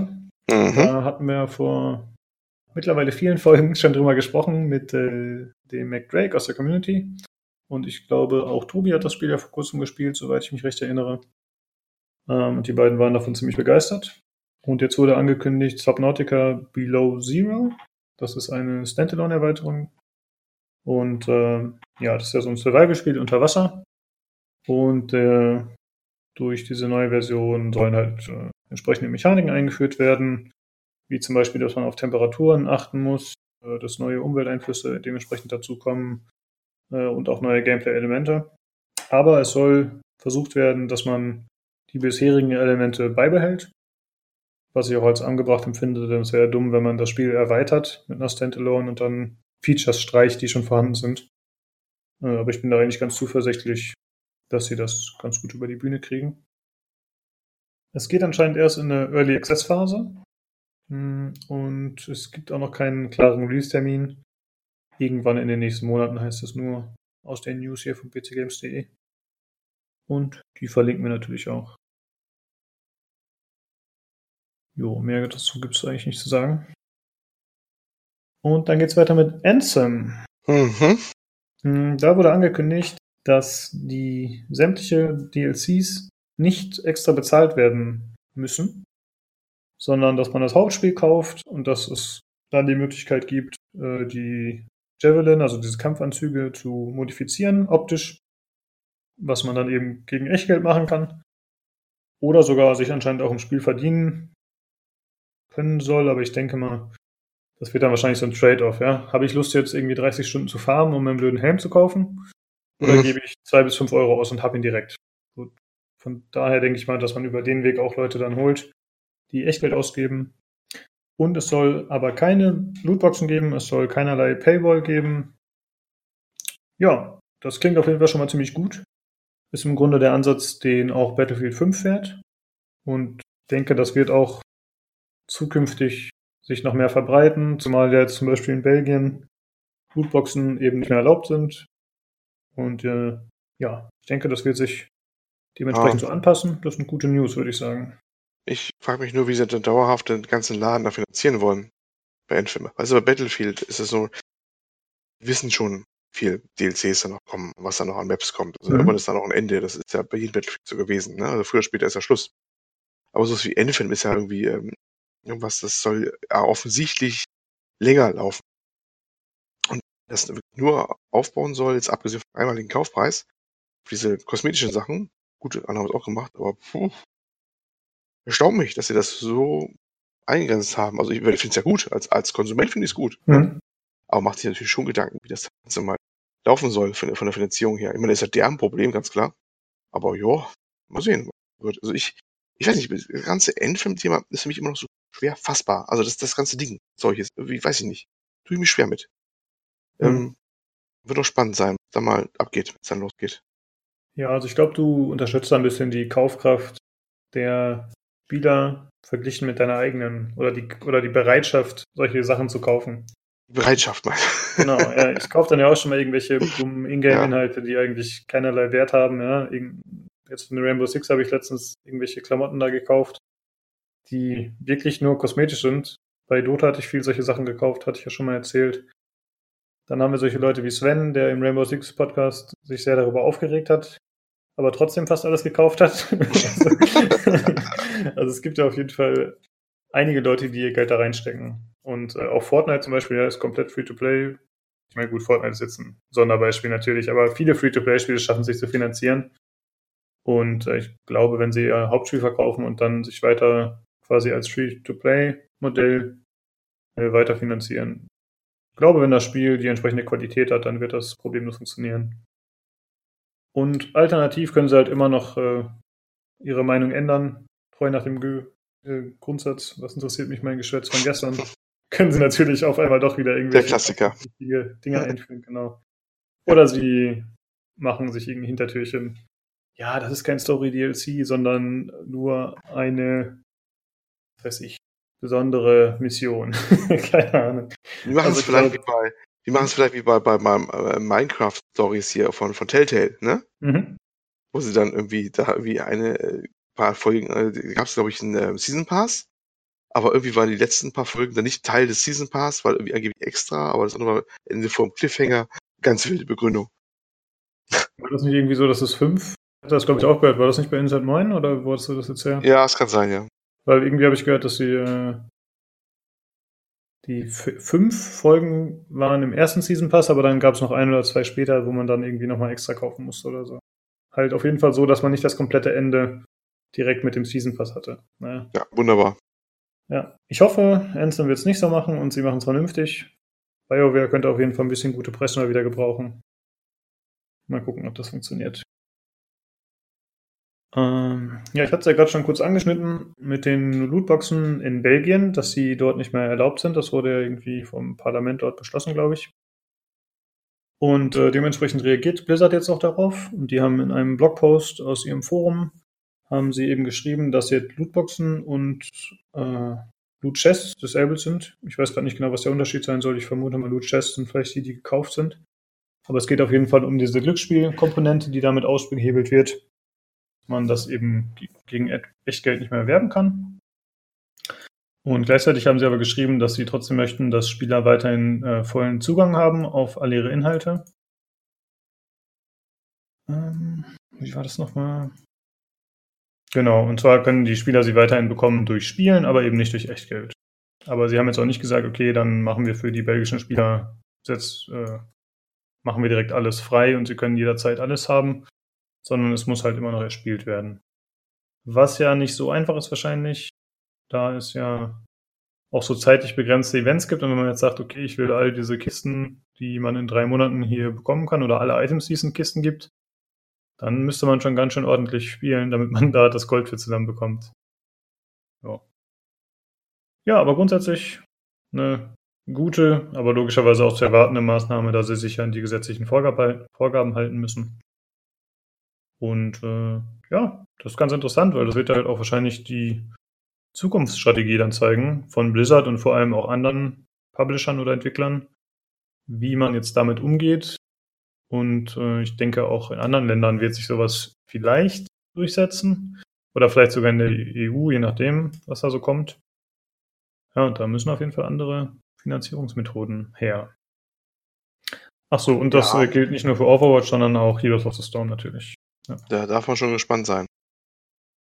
Mhm. Da hatten wir vor mittlerweile vielen Folgen schon drüber gesprochen mit äh, dem McDrake aus der Community. Und ich glaube, auch Tobi hat das Spiel ja vor kurzem gespielt, soweit ich mich recht erinnere. Ähm, und die beiden waren davon ziemlich begeistert. Und jetzt wurde angekündigt Subnautica Below Zero. Das ist eine Standalone-Erweiterung. Und äh, ja, das ist ja so ein Survival-Spiel unter Wasser. Und äh, durch diese neue Version sollen halt äh, entsprechende Mechaniken eingeführt werden, wie zum Beispiel, dass man auf Temperaturen achten muss, äh, dass neue Umwelteinflüsse dementsprechend dazukommen äh, und auch neue Gameplay-Elemente. Aber es soll versucht werden, dass man die bisherigen Elemente beibehält, was ich auch als angebracht empfinde, denn es wäre dumm, wenn man das Spiel erweitert mit einer Standalone und dann Features streicht, die schon vorhanden sind. Äh, aber ich bin da eigentlich ganz zuversichtlich, dass sie das ganz gut über die Bühne kriegen. Es geht anscheinend erst in eine Early Access Phase hm, und es gibt auch noch keinen klaren Release-Termin. Irgendwann in den nächsten Monaten heißt es nur aus den News hier von pcgames.de. Und die verlinken wir natürlich auch. Jo, mehr dazu gibt es eigentlich nicht zu sagen. Und dann geht es weiter mit Anthem. Mhm. Hm, da wurde angekündigt, dass die sämtliche DLCs nicht extra bezahlt werden müssen, sondern dass man das Hauptspiel kauft und dass es dann die Möglichkeit gibt, äh, die Javelin, also diese Kampfanzüge, zu modifizieren optisch, was man dann eben gegen Echtgeld machen kann. Oder sogar sich anscheinend auch im Spiel verdienen können soll, aber ich denke mal, das wird dann wahrscheinlich so ein Trade-off, ja. Habe ich Lust, jetzt irgendwie 30 Stunden zu farmen, um einen blöden Helm zu kaufen? Oder mhm. gebe ich zwei bis fünf Euro aus und habe ihn direkt? Gut. Von daher denke ich mal, dass man über den Weg auch Leute dann holt, die Echtgeld ausgeben. Und es soll aber keine Lootboxen geben, es soll keinerlei Paywall geben. Ja, das klingt auf jeden Fall schon mal ziemlich gut. Ist im Grunde der Ansatz, den auch Battlefield 5 fährt. Und denke, das wird auch zukünftig sich noch mehr verbreiten, zumal ja jetzt zum Beispiel in Belgien Lootboxen eben nicht mehr erlaubt sind. Und äh, ja, ich denke, das wird sich dementsprechend ah. so anpassen. Das sind gute News, würde ich sagen. Ich frage mich nur, wie sie dann dauerhaft den ganzen Laden da finanzieren wollen bei Endfilme. Also bei Battlefield ist es so, wir wissen schon viel DLCs da noch kommen, was da noch an Maps kommt. Also mhm. irgendwann ist da noch ein Ende. Das ist ja bei jedem Battlefield so gewesen. Ne? Also früher, später ist ja Schluss. Aber so wie Endfilm ist ja irgendwie ähm, Irgendwas, das soll ja offensichtlich länger laufen. Das nur aufbauen soll, jetzt abgesehen vom einmaligen Kaufpreis, diese kosmetischen Sachen, gut, andere haben es auch gemacht, aber puh, erstaunt mich, dass sie das so eingegrenzt haben. Also ich, ich finde es ja gut, als, als Konsument finde ich es gut. Mhm. Aber macht sich natürlich schon Gedanken, wie das Ganze mal laufen soll von, von der Finanzierung her. Ich meine, das ist ja deren Problem, ganz klar. Aber ja, mal sehen. Also ich, ich weiß nicht, das ganze Endfilm-Thema ist für mich immer noch so schwer fassbar. Also das, das ganze Ding, solches, wie weiß ich nicht. Tue ich mich schwer mit. Ähm, wird doch spannend sein, was da mal abgeht, wenn es dann losgeht. Ja, also ich glaube, du unterstützt ein bisschen die Kaufkraft der Spieler verglichen mit deiner eigenen oder die, oder die Bereitschaft, solche Sachen zu kaufen. Bereitschaft mal. Genau, ja, ich kaufe dann ja auch schon mal irgendwelche Ingame-Inhalte, die eigentlich keinerlei Wert haben. Ja. Jetzt in Rainbow Six habe ich letztens irgendwelche Klamotten da gekauft, die wirklich nur kosmetisch sind. Bei Dota hatte ich viel solche Sachen gekauft, hatte ich ja schon mal erzählt. Dann haben wir solche Leute wie Sven, der im Rainbow Six Podcast sich sehr darüber aufgeregt hat, aber trotzdem fast alles gekauft hat. also es gibt ja auf jeden Fall einige Leute, die ihr Geld da reinstecken. Und äh, auch Fortnite zum Beispiel, ja, ist komplett Free-to-Play. Ich meine, gut, Fortnite ist jetzt ein Sonderbeispiel natürlich, aber viele Free-to-Play-Spiele schaffen sich zu finanzieren. Und äh, ich glaube, wenn sie ihr Hauptspiel verkaufen und dann sich weiter quasi als Free-to-Play-Modell äh, weiter finanzieren. Ich glaube, wenn das Spiel die entsprechende Qualität hat, dann wird das problemlos funktionieren. Und alternativ können sie halt immer noch äh, ihre Meinung ändern, treu nach dem G äh, Grundsatz, was interessiert mich mein Geschwätz von gestern, können sie natürlich auf einmal doch wieder irgendwelche Dinge einführen, genau. Oder sie machen sich irgendein Hintertürchen. Ja, das ist kein Story-DLC, sondern nur eine weiß ich, besondere Mission. Keine Ahnung. Die machen also es vielleicht wie bei, die machen es vielleicht wie bei, bei meinem äh, Minecraft Stories hier von, von Telltale, ne? Mhm. Wo sie dann irgendwie da wie eine äh, paar Folgen, äh, gab es glaube ich einen äh, Season Pass, aber irgendwie waren die letzten paar Folgen dann nicht Teil des Season Pass, weil irgendwie angeblich extra, aber das andere war Ende vor dem Cliffhanger, ganz wilde Begründung. War das nicht irgendwie so, dass es fünf? Das glaube ich auch gehört. War das nicht bei Inside 9 oder wo hast du das jetzt her? Ja, es kann sein, ja. Weil irgendwie habe ich gehört, dass sie äh, die fünf Folgen waren im ersten Season Pass, aber dann gab es noch ein oder zwei später, wo man dann irgendwie nochmal extra kaufen musste oder so. Halt auf jeden Fall so, dass man nicht das komplette Ende direkt mit dem Season Pass hatte. Naja. Ja, wunderbar. Ja, ich hoffe, Ansem wird es nicht so machen und sie machen es vernünftig. BioWare könnte auf jeden Fall ein bisschen gute Presse mal wieder gebrauchen. Mal gucken, ob das funktioniert. Ähm, ja, ich hatte es ja gerade schon kurz angeschnitten mit den Lootboxen in Belgien, dass sie dort nicht mehr erlaubt sind. Das wurde ja irgendwie vom Parlament dort beschlossen, glaube ich. Und äh, dementsprechend reagiert Blizzard jetzt auch darauf. Und die haben in einem Blogpost aus ihrem Forum haben sie eben geschrieben, dass jetzt Lootboxen und äh, Loot Chests disabled sind. Ich weiß gerade nicht genau, was der Unterschied sein soll. Ich vermute mal, Loot Chests sind vielleicht die, die gekauft sind. Aber es geht auf jeden Fall um diese Glücksspielkomponente, die damit ausgehebelt wird. Man das eben gegen Echtgeld nicht mehr erwerben kann. Und gleichzeitig haben sie aber geschrieben, dass sie trotzdem möchten, dass Spieler weiterhin äh, vollen Zugang haben auf alle ihre Inhalte. Ähm, wie war das nochmal? Genau, und zwar können die Spieler sie weiterhin bekommen durch Spielen, aber eben nicht durch Echtgeld. Aber sie haben jetzt auch nicht gesagt, okay, dann machen wir für die belgischen Spieler jetzt äh, machen wir direkt alles frei und sie können jederzeit alles haben, sondern es muss halt immer noch erspielt werden. Was ja nicht so einfach ist wahrscheinlich, da es ja auch so zeitlich begrenzte Events gibt und wenn man jetzt sagt, okay, ich will all diese Kisten, die man in drei Monaten hier bekommen kann oder alle Items, die es in Kisten gibt, dann müsste man schon ganz schön ordentlich spielen, damit man da das Gold für zusammen bekommt. Ja. Ja, aber grundsätzlich eine gute, aber logischerweise auch zu erwartende Maßnahme, da sie sich an die gesetzlichen Vorgaben halten müssen. Und äh, ja, das ist ganz interessant, weil das wird halt auch wahrscheinlich die Zukunftsstrategie dann zeigen von Blizzard und vor allem auch anderen Publishern oder Entwicklern, wie man jetzt damit umgeht, und äh, ich denke, auch in anderen Ländern wird sich sowas vielleicht durchsetzen. Oder vielleicht sogar in der EU, je nachdem, was da so kommt. Ja, und da müssen auf jeden Fall andere Finanzierungsmethoden her. Ach so, und das ja. äh, gilt nicht nur für Overwatch, sondern auch Heroes of the Storm natürlich. Ja. Da darf man schon gespannt sein,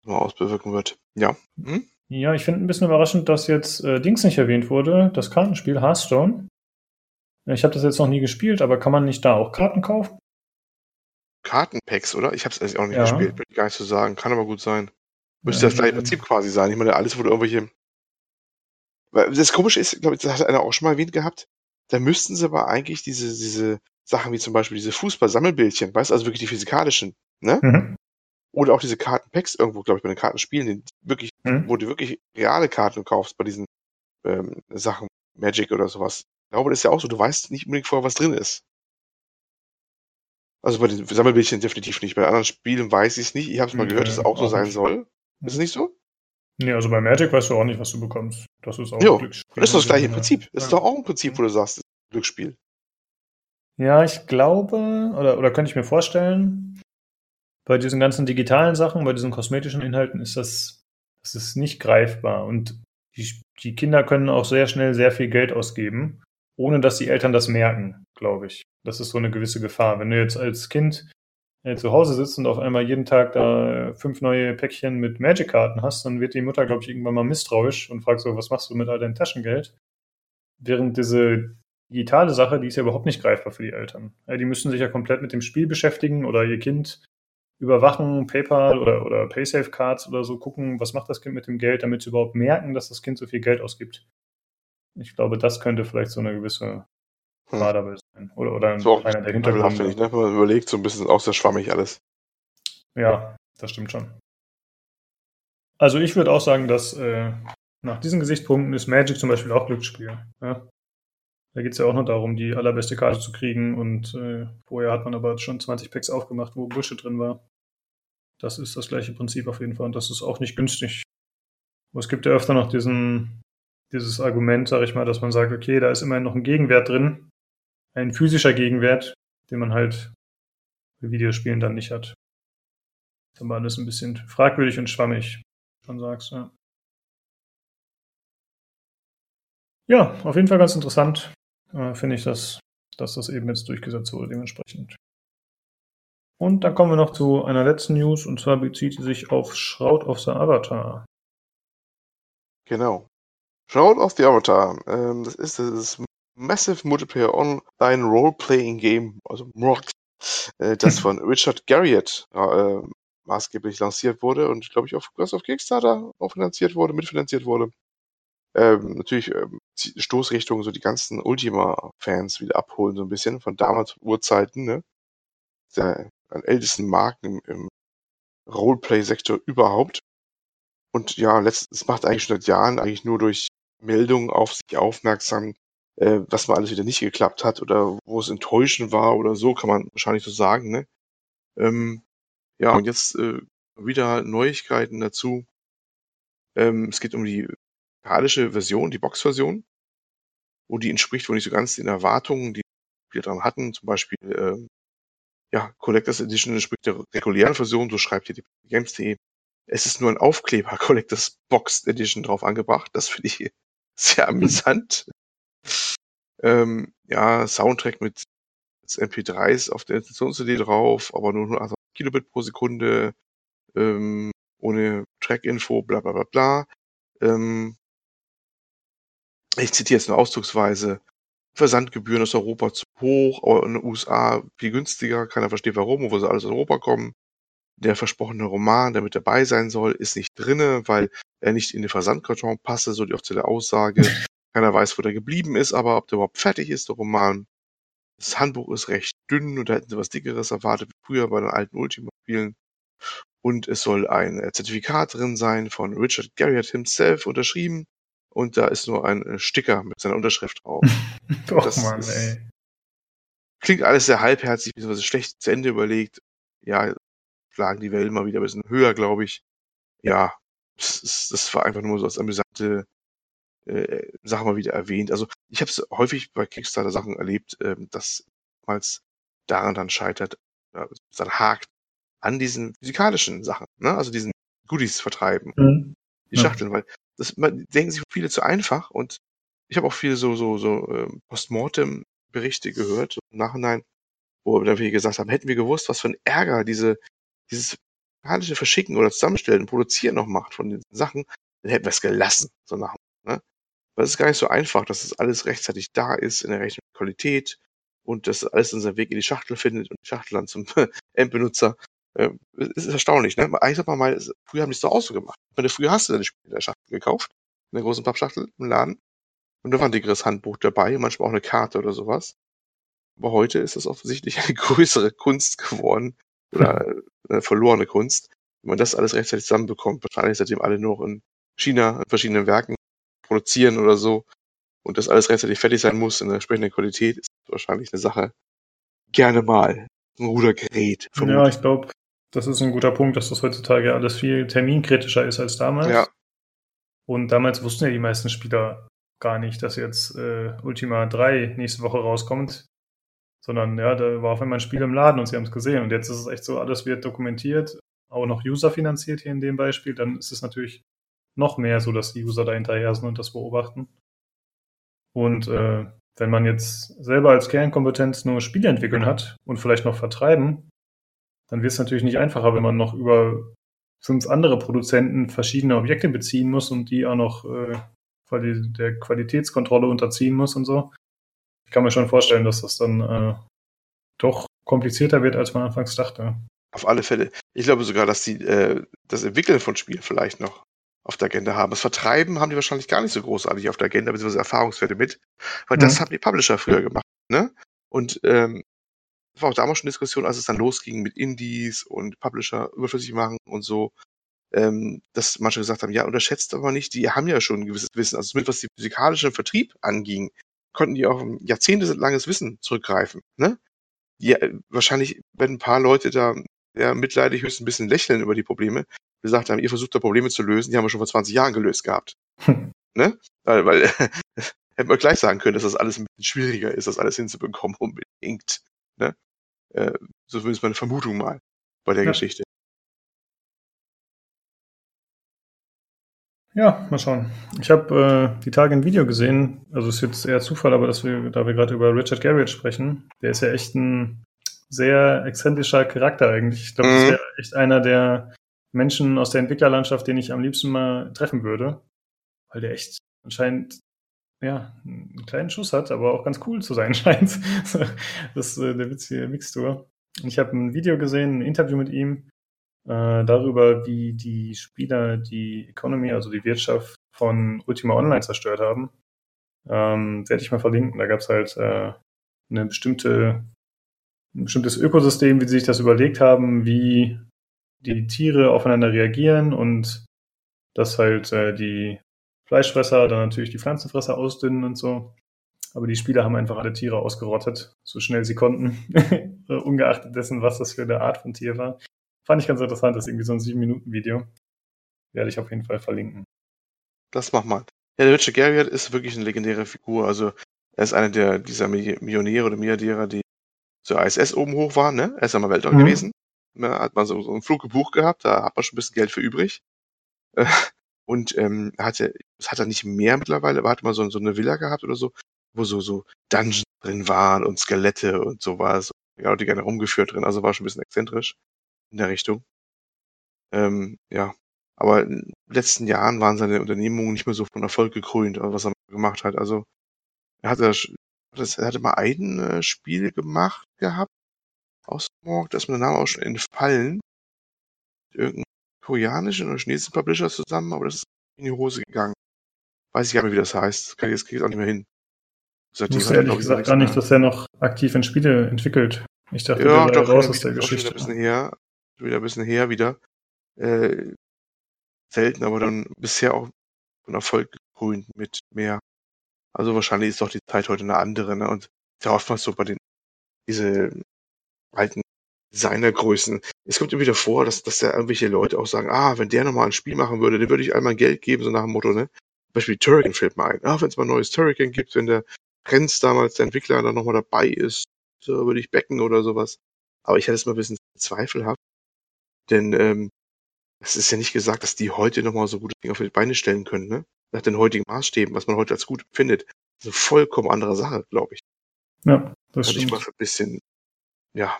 was man ausbewirken wird. Ja. Hm? Ja, ich finde ein bisschen überraschend, dass jetzt äh, Dings nicht erwähnt wurde, das Kartenspiel Hearthstone. Ich habe das jetzt noch nie gespielt, aber kann man nicht da auch Karten kaufen? Kartenpacks, oder? Ich habe es auch nicht ja. gespielt, will ich gar nicht so sagen. Kann aber gut sein. Müsste ja, das gleiche Prinzip quasi sein. Ich meine, alles wurde irgendwelche. Das Komische ist, glaube ich, das hat einer auch schon mal erwähnt gehabt. Da müssten sie aber eigentlich diese, diese Sachen wie zum Beispiel diese Fußball-Sammelbildchen, weißt du, also wirklich die physikalischen, ne? Mhm. Oder auch diese Kartenpacks irgendwo, glaube ich, bei den Kartenspielen, die wirklich, mhm. wo du wirklich reale Karten kaufst bei diesen ähm, Sachen, Magic oder sowas glaube, das ist ja auch so, du weißt nicht unbedingt vorher, was drin ist. Also bei den Sammelbildchen definitiv nicht. Bei anderen Spielen weiß ich es nicht. Ich habe es mal gehört, dass es auch so sein soll. Ist es nicht so? Nee, also bei Magic weißt du auch nicht, was du bekommst. Das ist auch jo, ein Glücksspiel. Das ist das gleiche Prinzip. Das ist doch auch ein Prinzip, wo du sagst, Glücksspiel. Ja, ich glaube, oder, oder könnte ich mir vorstellen, bei diesen ganzen digitalen Sachen, bei diesen kosmetischen Inhalten ist das, das ist nicht greifbar. Und die, die Kinder können auch sehr schnell sehr viel Geld ausgeben ohne dass die Eltern das merken, glaube ich. Das ist so eine gewisse Gefahr. Wenn du jetzt als Kind äh, zu Hause sitzt und auf einmal jeden Tag da fünf neue Päckchen mit Magic-Karten hast, dann wird die Mutter, glaube ich, irgendwann mal misstrauisch und fragt so, was machst du mit all deinem Taschengeld? Während diese digitale Sache, die ist ja überhaupt nicht greifbar für die Eltern. Die müssen sich ja komplett mit dem Spiel beschäftigen oder ihr Kind überwachen, PayPal oder, oder Paysafe-Cards oder so gucken, was macht das Kind mit dem Geld, damit sie überhaupt merken, dass das Kind so viel Geld ausgibt. Ich glaube, das könnte vielleicht so eine gewisse hm. Gefahr dabei sein. Oder, oder so einer der Hintergründe. Ich, ne? Man überlegt, so ein bisschen auch sehr schwammig alles. Ja, das stimmt schon. Also ich würde auch sagen, dass äh, nach diesen Gesichtspunkten ist Magic zum Beispiel auch Glücksspiel. Ja? Da geht es ja auch nur darum, die allerbeste Karte zu kriegen und äh, vorher hat man aber schon 20 Packs aufgemacht, wo Bullshit drin war. Das ist das gleiche Prinzip auf jeden Fall und das ist auch nicht günstig. Aber es gibt ja öfter noch diesen dieses Argument, sage ich mal, dass man sagt, okay, da ist immerhin noch ein Gegenwert drin, ein physischer Gegenwert, den man halt bei Videospielen dann nicht hat. Ist aber alles ein bisschen fragwürdig und schwammig, schon sagst, ja. Ja, auf jeden Fall ganz interessant, äh, finde ich, dass, dass das eben jetzt durchgesetzt wurde, dementsprechend. Und dann kommen wir noch zu einer letzten News, und zwar bezieht sie sich auf Shroud of the Avatar. Genau. Shroud of the Avatar. Ähm, das ist das Massive Multiplayer Online Role-Playing Game, also MROC, äh, das von Richard Garriott äh, maßgeblich lanciert wurde und glaube ich auf, auf Kickstarter auch finanziert wurde, mitfinanziert wurde. Ähm, natürlich ähm, Stoßrichtung so die ganzen Ultima-Fans wieder abholen, so ein bisschen von damals Urzeiten, ne? Der an ältesten Marken im, im Roleplay-Sektor überhaupt. Und ja, es macht eigentlich schon seit Jahren eigentlich nur durch Meldungen auf sich aufmerksam, äh, was mal alles wieder nicht geklappt hat oder wo es enttäuschend war oder so, kann man wahrscheinlich so sagen, ne? Ähm, ja, und jetzt äh, wieder Neuigkeiten dazu. Ähm, es geht um die physikalische Version, die Box-Version, die entspricht wohl nicht so ganz den Erwartungen, die wir dran hatten. Zum Beispiel, ähm, ja, Collectors Edition entspricht der regulären Version, so schreibt hier die Games.de. Es ist nur ein Aufkleber Collectors Box Edition drauf angebracht. Das finde ich sehr amüsant. ähm, ja, Soundtrack mit MP3s auf der Installations-CD drauf, aber nur 180 Kilobit pro Sekunde, ähm, ohne Track-Info, bla bla bla bla. Ähm, ich zitiere jetzt nur ausdrucksweise, Versandgebühren aus Europa zu hoch, aber in den USA viel günstiger, keiner versteht warum, obwohl sie alles aus Europa kommen. Der versprochene Roman, der mit dabei sein soll, ist nicht drinne, weil er nicht in den Versandkarton passe, so die offizielle Aussage. Keiner weiß, wo der geblieben ist, aber ob der überhaupt fertig ist, der Roman. Das Handbuch ist recht dünn und da hätten sie was Dickeres erwartet, wie früher bei den alten Ultima-Spielen. Und es soll ein Zertifikat drin sein von Richard Garriott himself unterschrieben. Und da ist nur ein äh, Sticker mit seiner Unterschrift drauf. Och, das Mann, ist, ey. Klingt alles sehr halbherzig, bzw. schlecht zu Ende überlegt. Ja, schlagen die Wellen mal wieder ein bisschen höher, glaube ich. Ja, das, das war einfach nur so als amüsante äh, Sache mal wieder erwähnt. Also ich habe es häufig bei Kickstarter-Sachen erlebt, ähm, dass damals daran dann scheitert, äh, dann hakt an diesen physikalischen Sachen, ne? also diesen Goodies vertreiben, mhm. Die Schachteln, ja. weil das man, denken sich viele zu einfach und ich habe auch viele so so so ähm, Postmortem-Berichte gehört so im Nachhinein, wo dann wir gesagt haben, hätten wir gewusst, was für ein Ärger diese dieses mechanische Verschicken oder Zusammenstellen, Produzieren noch macht von den Sachen, dann hätten wir es gelassen, so nach ne? Weil es ist gar nicht so einfach, dass das alles rechtzeitig da ist, in der rechten Qualität und dass alles in seinen Weg in die Schachtel findet und die Schachtel dann zum Endbenutzer. Äh, es ist erstaunlich, ne? Ich sag mal, mal früher haben die es doch auch so gemacht. Meine, früher hast du deine Spiele in der Schachtel gekauft, in der großen Pappschachtel im Laden. Und da war ein dickeres Handbuch dabei, manchmal auch eine Karte oder sowas. Aber heute ist das offensichtlich eine größere Kunst geworden oder eine verlorene Kunst, wenn man das alles rechtzeitig zusammenbekommt. Wahrscheinlich seitdem alle nur noch in China in verschiedenen Werken produzieren oder so und das alles rechtzeitig fertig sein muss in der entsprechenden Qualität, ist wahrscheinlich eine Sache gerne mal ein Rudergerät. Ja, ich glaube, das ist ein guter Punkt, dass das heutzutage alles viel terminkritischer ist als damals. Ja. Und damals wussten ja die meisten Spieler gar nicht, dass jetzt äh, Ultima 3 nächste Woche rauskommt, sondern ja, da war auf einmal ein Spiel im Laden und sie haben es gesehen. Und jetzt ist es echt so, alles wird dokumentiert, auch noch User finanziert hier in dem Beispiel. Dann ist es natürlich noch mehr so, dass die User da hinterher sind und das beobachten. Und äh, wenn man jetzt selber als Kernkompetenz nur Spiele entwickeln hat und vielleicht noch vertreiben, dann wird es natürlich nicht einfacher, wenn man noch über fünf andere Produzenten verschiedene Objekte beziehen muss und die auch noch äh, der Qualitätskontrolle unterziehen muss und so. Ich kann mir schon vorstellen, dass das dann äh, doch komplizierter wird, als man anfangs dachte. Auf alle Fälle. Ich glaube sogar, dass die äh, das Entwickeln von Spielen vielleicht noch auf der Agenda haben. Das Vertreiben haben die wahrscheinlich gar nicht so großartig auf der Agenda, beziehungsweise Erfahrungswerte mit, weil mhm. das haben die Publisher früher gemacht. Ne? Und ähm, war auch damals schon Diskussion, als es dann losging mit Indies und Publisher überflüssig machen und so, ähm, dass manche gesagt haben, ja, unterschätzt aber nicht, die haben ja schon ein gewisses Wissen. Also mit was die physikalischen Vertrieb anging, konnten die auf ein jahrzehntelanges Wissen zurückgreifen. Ne? Die, äh, wahrscheinlich werden ein paar Leute da ja, mitleidig höchstens ein bisschen lächeln über die Probleme, gesagt haben, ihr versucht da Probleme zu lösen, die haben wir schon vor 20 Jahren gelöst gehabt. ne? Weil, weil hätten wir gleich sagen können, dass das alles ein bisschen schwieriger ist, das alles hinzubekommen unbedingt. Ne? Äh, so ist meine Vermutung mal bei der ja. Geschichte. Ja, mal schauen. Ich habe äh, die Tage ein Video gesehen, also es ist jetzt eher Zufall, aber dass wir, da wir gerade über Richard Garriott sprechen, der ist ja echt ein sehr exzentrischer Charakter eigentlich. Ich glaube, mhm. das wäre echt einer der Menschen aus der Entwicklerlandschaft, den ich am liebsten mal treffen würde, weil der echt anscheinend ja, einen kleinen Schuss hat, aber auch ganz cool zu sein scheint. das ist äh, der witzige Mixtur. Ich habe ein Video gesehen, ein Interview mit ihm äh, darüber, wie die Spieler die Economy, also die Wirtschaft von Ultima Online zerstört haben. Ähm, werde ich mal verlinken. Da gab es halt äh, eine bestimmte, ein bestimmtes Ökosystem, wie sie sich das überlegt haben, wie die Tiere aufeinander reagieren und dass halt äh, die Fleischfresser dann natürlich die Pflanzenfresser ausdünnen und so. Aber die Spieler haben einfach alle Tiere ausgerottet, so schnell sie konnten, ungeachtet dessen, was das für eine Art von Tier war. Fand ich ganz interessant, das ist irgendwie so ein 7-Minuten-Video. Werde ich auf jeden Fall verlinken. Das mach mal. Ja, der Richard Garriott ist wirklich eine legendäre Figur. Also er ist einer der dieser Millionäre oder Milliardäre, die zur ISS oben hoch waren. Ne? Er ist einmal Weltraum mhm. gewesen. Da hat man so, so einen Flug gebucht gehabt, da hat man schon ein bisschen Geld für übrig. Und ähm, hatte, das hat er nicht mehr mittlerweile, aber hat mal so, so eine Villa gehabt oder so, wo so, so Dungeons drin waren und Skelette und so war so, ja, die gerne rumgeführt drin. Also war schon ein bisschen exzentrisch in der Richtung. Ähm, ja, aber in den letzten Jahren waren seine Unternehmungen nicht mehr so von Erfolg gekrönt, was er gemacht hat. Also er hatte, er hatte mal ein äh, Spiel gemacht gehabt aus Morg, da ist mir der Name auch schon entfallen. Irgendein koreanischen oder chinesischen Publisher zusammen, aber das ist in die Hose gegangen. Weiß ich gar nicht, wie das heißt. Kann ich jetzt auch nicht mehr hin. Seitdem ich ehrlich gesagt gar nicht, dass er noch aktiv in Spiele entwickelt. Ich dachte, ja, der doch, raus aus der Geschichte. Wieder ein bisschen her, wieder ein bisschen her wieder. Äh, selten, aber dann bisher auch von Erfolg gekrönt mit mehr. Also wahrscheinlich ist doch die Zeit heute eine andere, ne? Und ist ja oftmals so bei den diese alten Designergrößen. Es kommt immer wieder vor, dass, dass da irgendwelche Leute auch sagen, ah, wenn der nochmal ein Spiel machen würde, dann würde ich einmal Geld geben, so nach dem Motto, ne? Beispiel Turrican fällt mir ein. Ah, wenn es mal ein neues Turrican gibt, wenn der Prenz damals, der Entwickler, dann nochmal dabei ist, so würde ich becken oder sowas. Aber ich hätte es mal ein bisschen zweifelhaft. Denn ähm, es ist ja nicht gesagt, dass die heute nochmal so gute Dinge auf die Beine stellen können, ne? Nach den heutigen Maßstäben, was man heute als gut findet. Das ist eine vollkommen andere Sache, glaube ich. Ja, das Hatte stimmt. ich mal für ein bisschen, ja,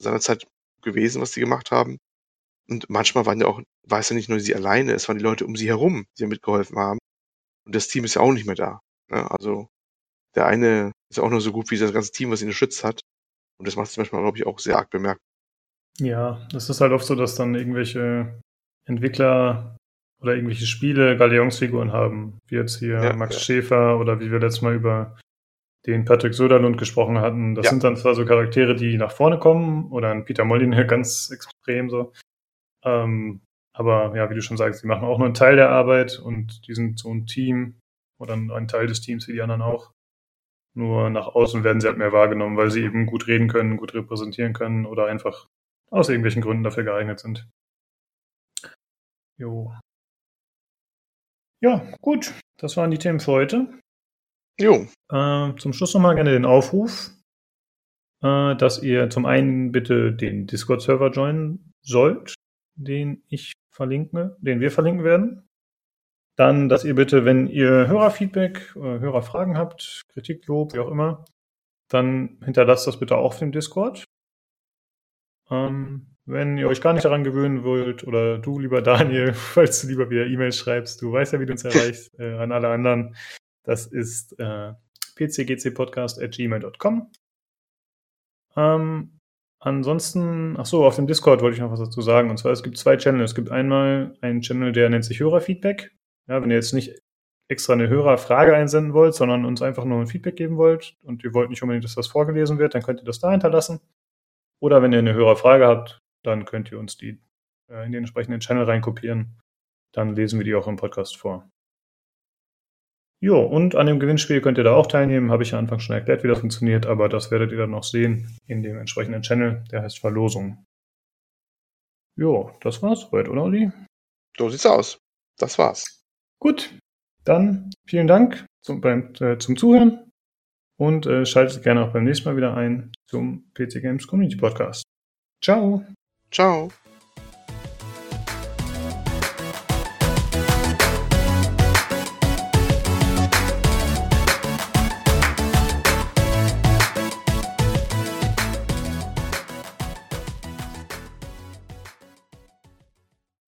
seinerzeit gewesen, was die gemacht haben. Und manchmal waren ja auch, war es ja nicht nur sie alleine, es waren die Leute um sie herum, die mitgeholfen haben. Und das Team ist ja auch nicht mehr da. Ne? Also der eine ist ja auch nur so gut wie das ganze Team, was ihn geschützt hat. Und das macht es manchmal, glaube ich, auch sehr arg bemerkt. Ja, das ist halt oft so, dass dann irgendwelche Entwickler oder irgendwelche Spiele Galeonsfiguren haben, wie jetzt hier ja, Max ja. Schäfer oder wie wir letztes Mal über den Patrick Söderlund gesprochen hatten. Das ja. sind dann zwar so Charaktere, die nach vorne kommen oder ein Peter Molyneux ganz extrem so. Ähm, aber ja, wie du schon sagst, die machen auch nur einen Teil der Arbeit und die sind so ein Team oder ein Teil des Teams wie die anderen auch. Nur nach außen werden sie halt mehr wahrgenommen, weil sie eben gut reden können, gut repräsentieren können oder einfach aus irgendwelchen Gründen dafür geeignet sind. Jo. Ja, gut. Das waren die Themen für heute. Jo. Äh, zum Schluss nochmal gerne den Aufruf, äh, dass ihr zum einen bitte den Discord-Server joinen sollt, den ich verlinke, den wir verlinken werden. Dann, dass ihr bitte, wenn ihr Hörerfeedback oder Hörerfragen habt, Kritik, Lob, wie auch immer, dann hinterlasst das bitte auch auf dem Discord. Ähm, wenn ihr euch gar nicht daran gewöhnen wollt, oder du, lieber Daniel, falls du lieber wieder E-Mails schreibst, du weißt ja, wie du uns erreichst, äh, an alle anderen, das ist äh, pcgcpodcast.gmail.com. Ähm, ansonsten, ach so, auf dem Discord wollte ich noch was dazu sagen. Und zwar, es gibt zwei Channels. Es gibt einmal einen Channel, der nennt sich Hörerfeedback. Ja, wenn ihr jetzt nicht extra eine Hörerfrage einsenden wollt, sondern uns einfach nur ein Feedback geben wollt und ihr wollt nicht unbedingt, dass das vorgelesen wird, dann könnt ihr das da hinterlassen. Oder wenn ihr eine Hörerfrage habt, dann könnt ihr uns die äh, in den entsprechenden Channel reinkopieren. Dann lesen wir die auch im Podcast vor. Jo, und an dem Gewinnspiel könnt ihr da auch teilnehmen. Habe ich ja Anfang schon erklärt, wie das funktioniert, aber das werdet ihr dann noch sehen in dem entsprechenden Channel, der heißt Verlosung. Jo, das war's soweit, oder Olli? So sieht's aus. Das war's. Gut, dann vielen Dank zum, beim, äh, zum Zuhören und äh, schaltet gerne auch beim nächsten Mal wieder ein zum PC Games Community Podcast. Ciao. Ciao.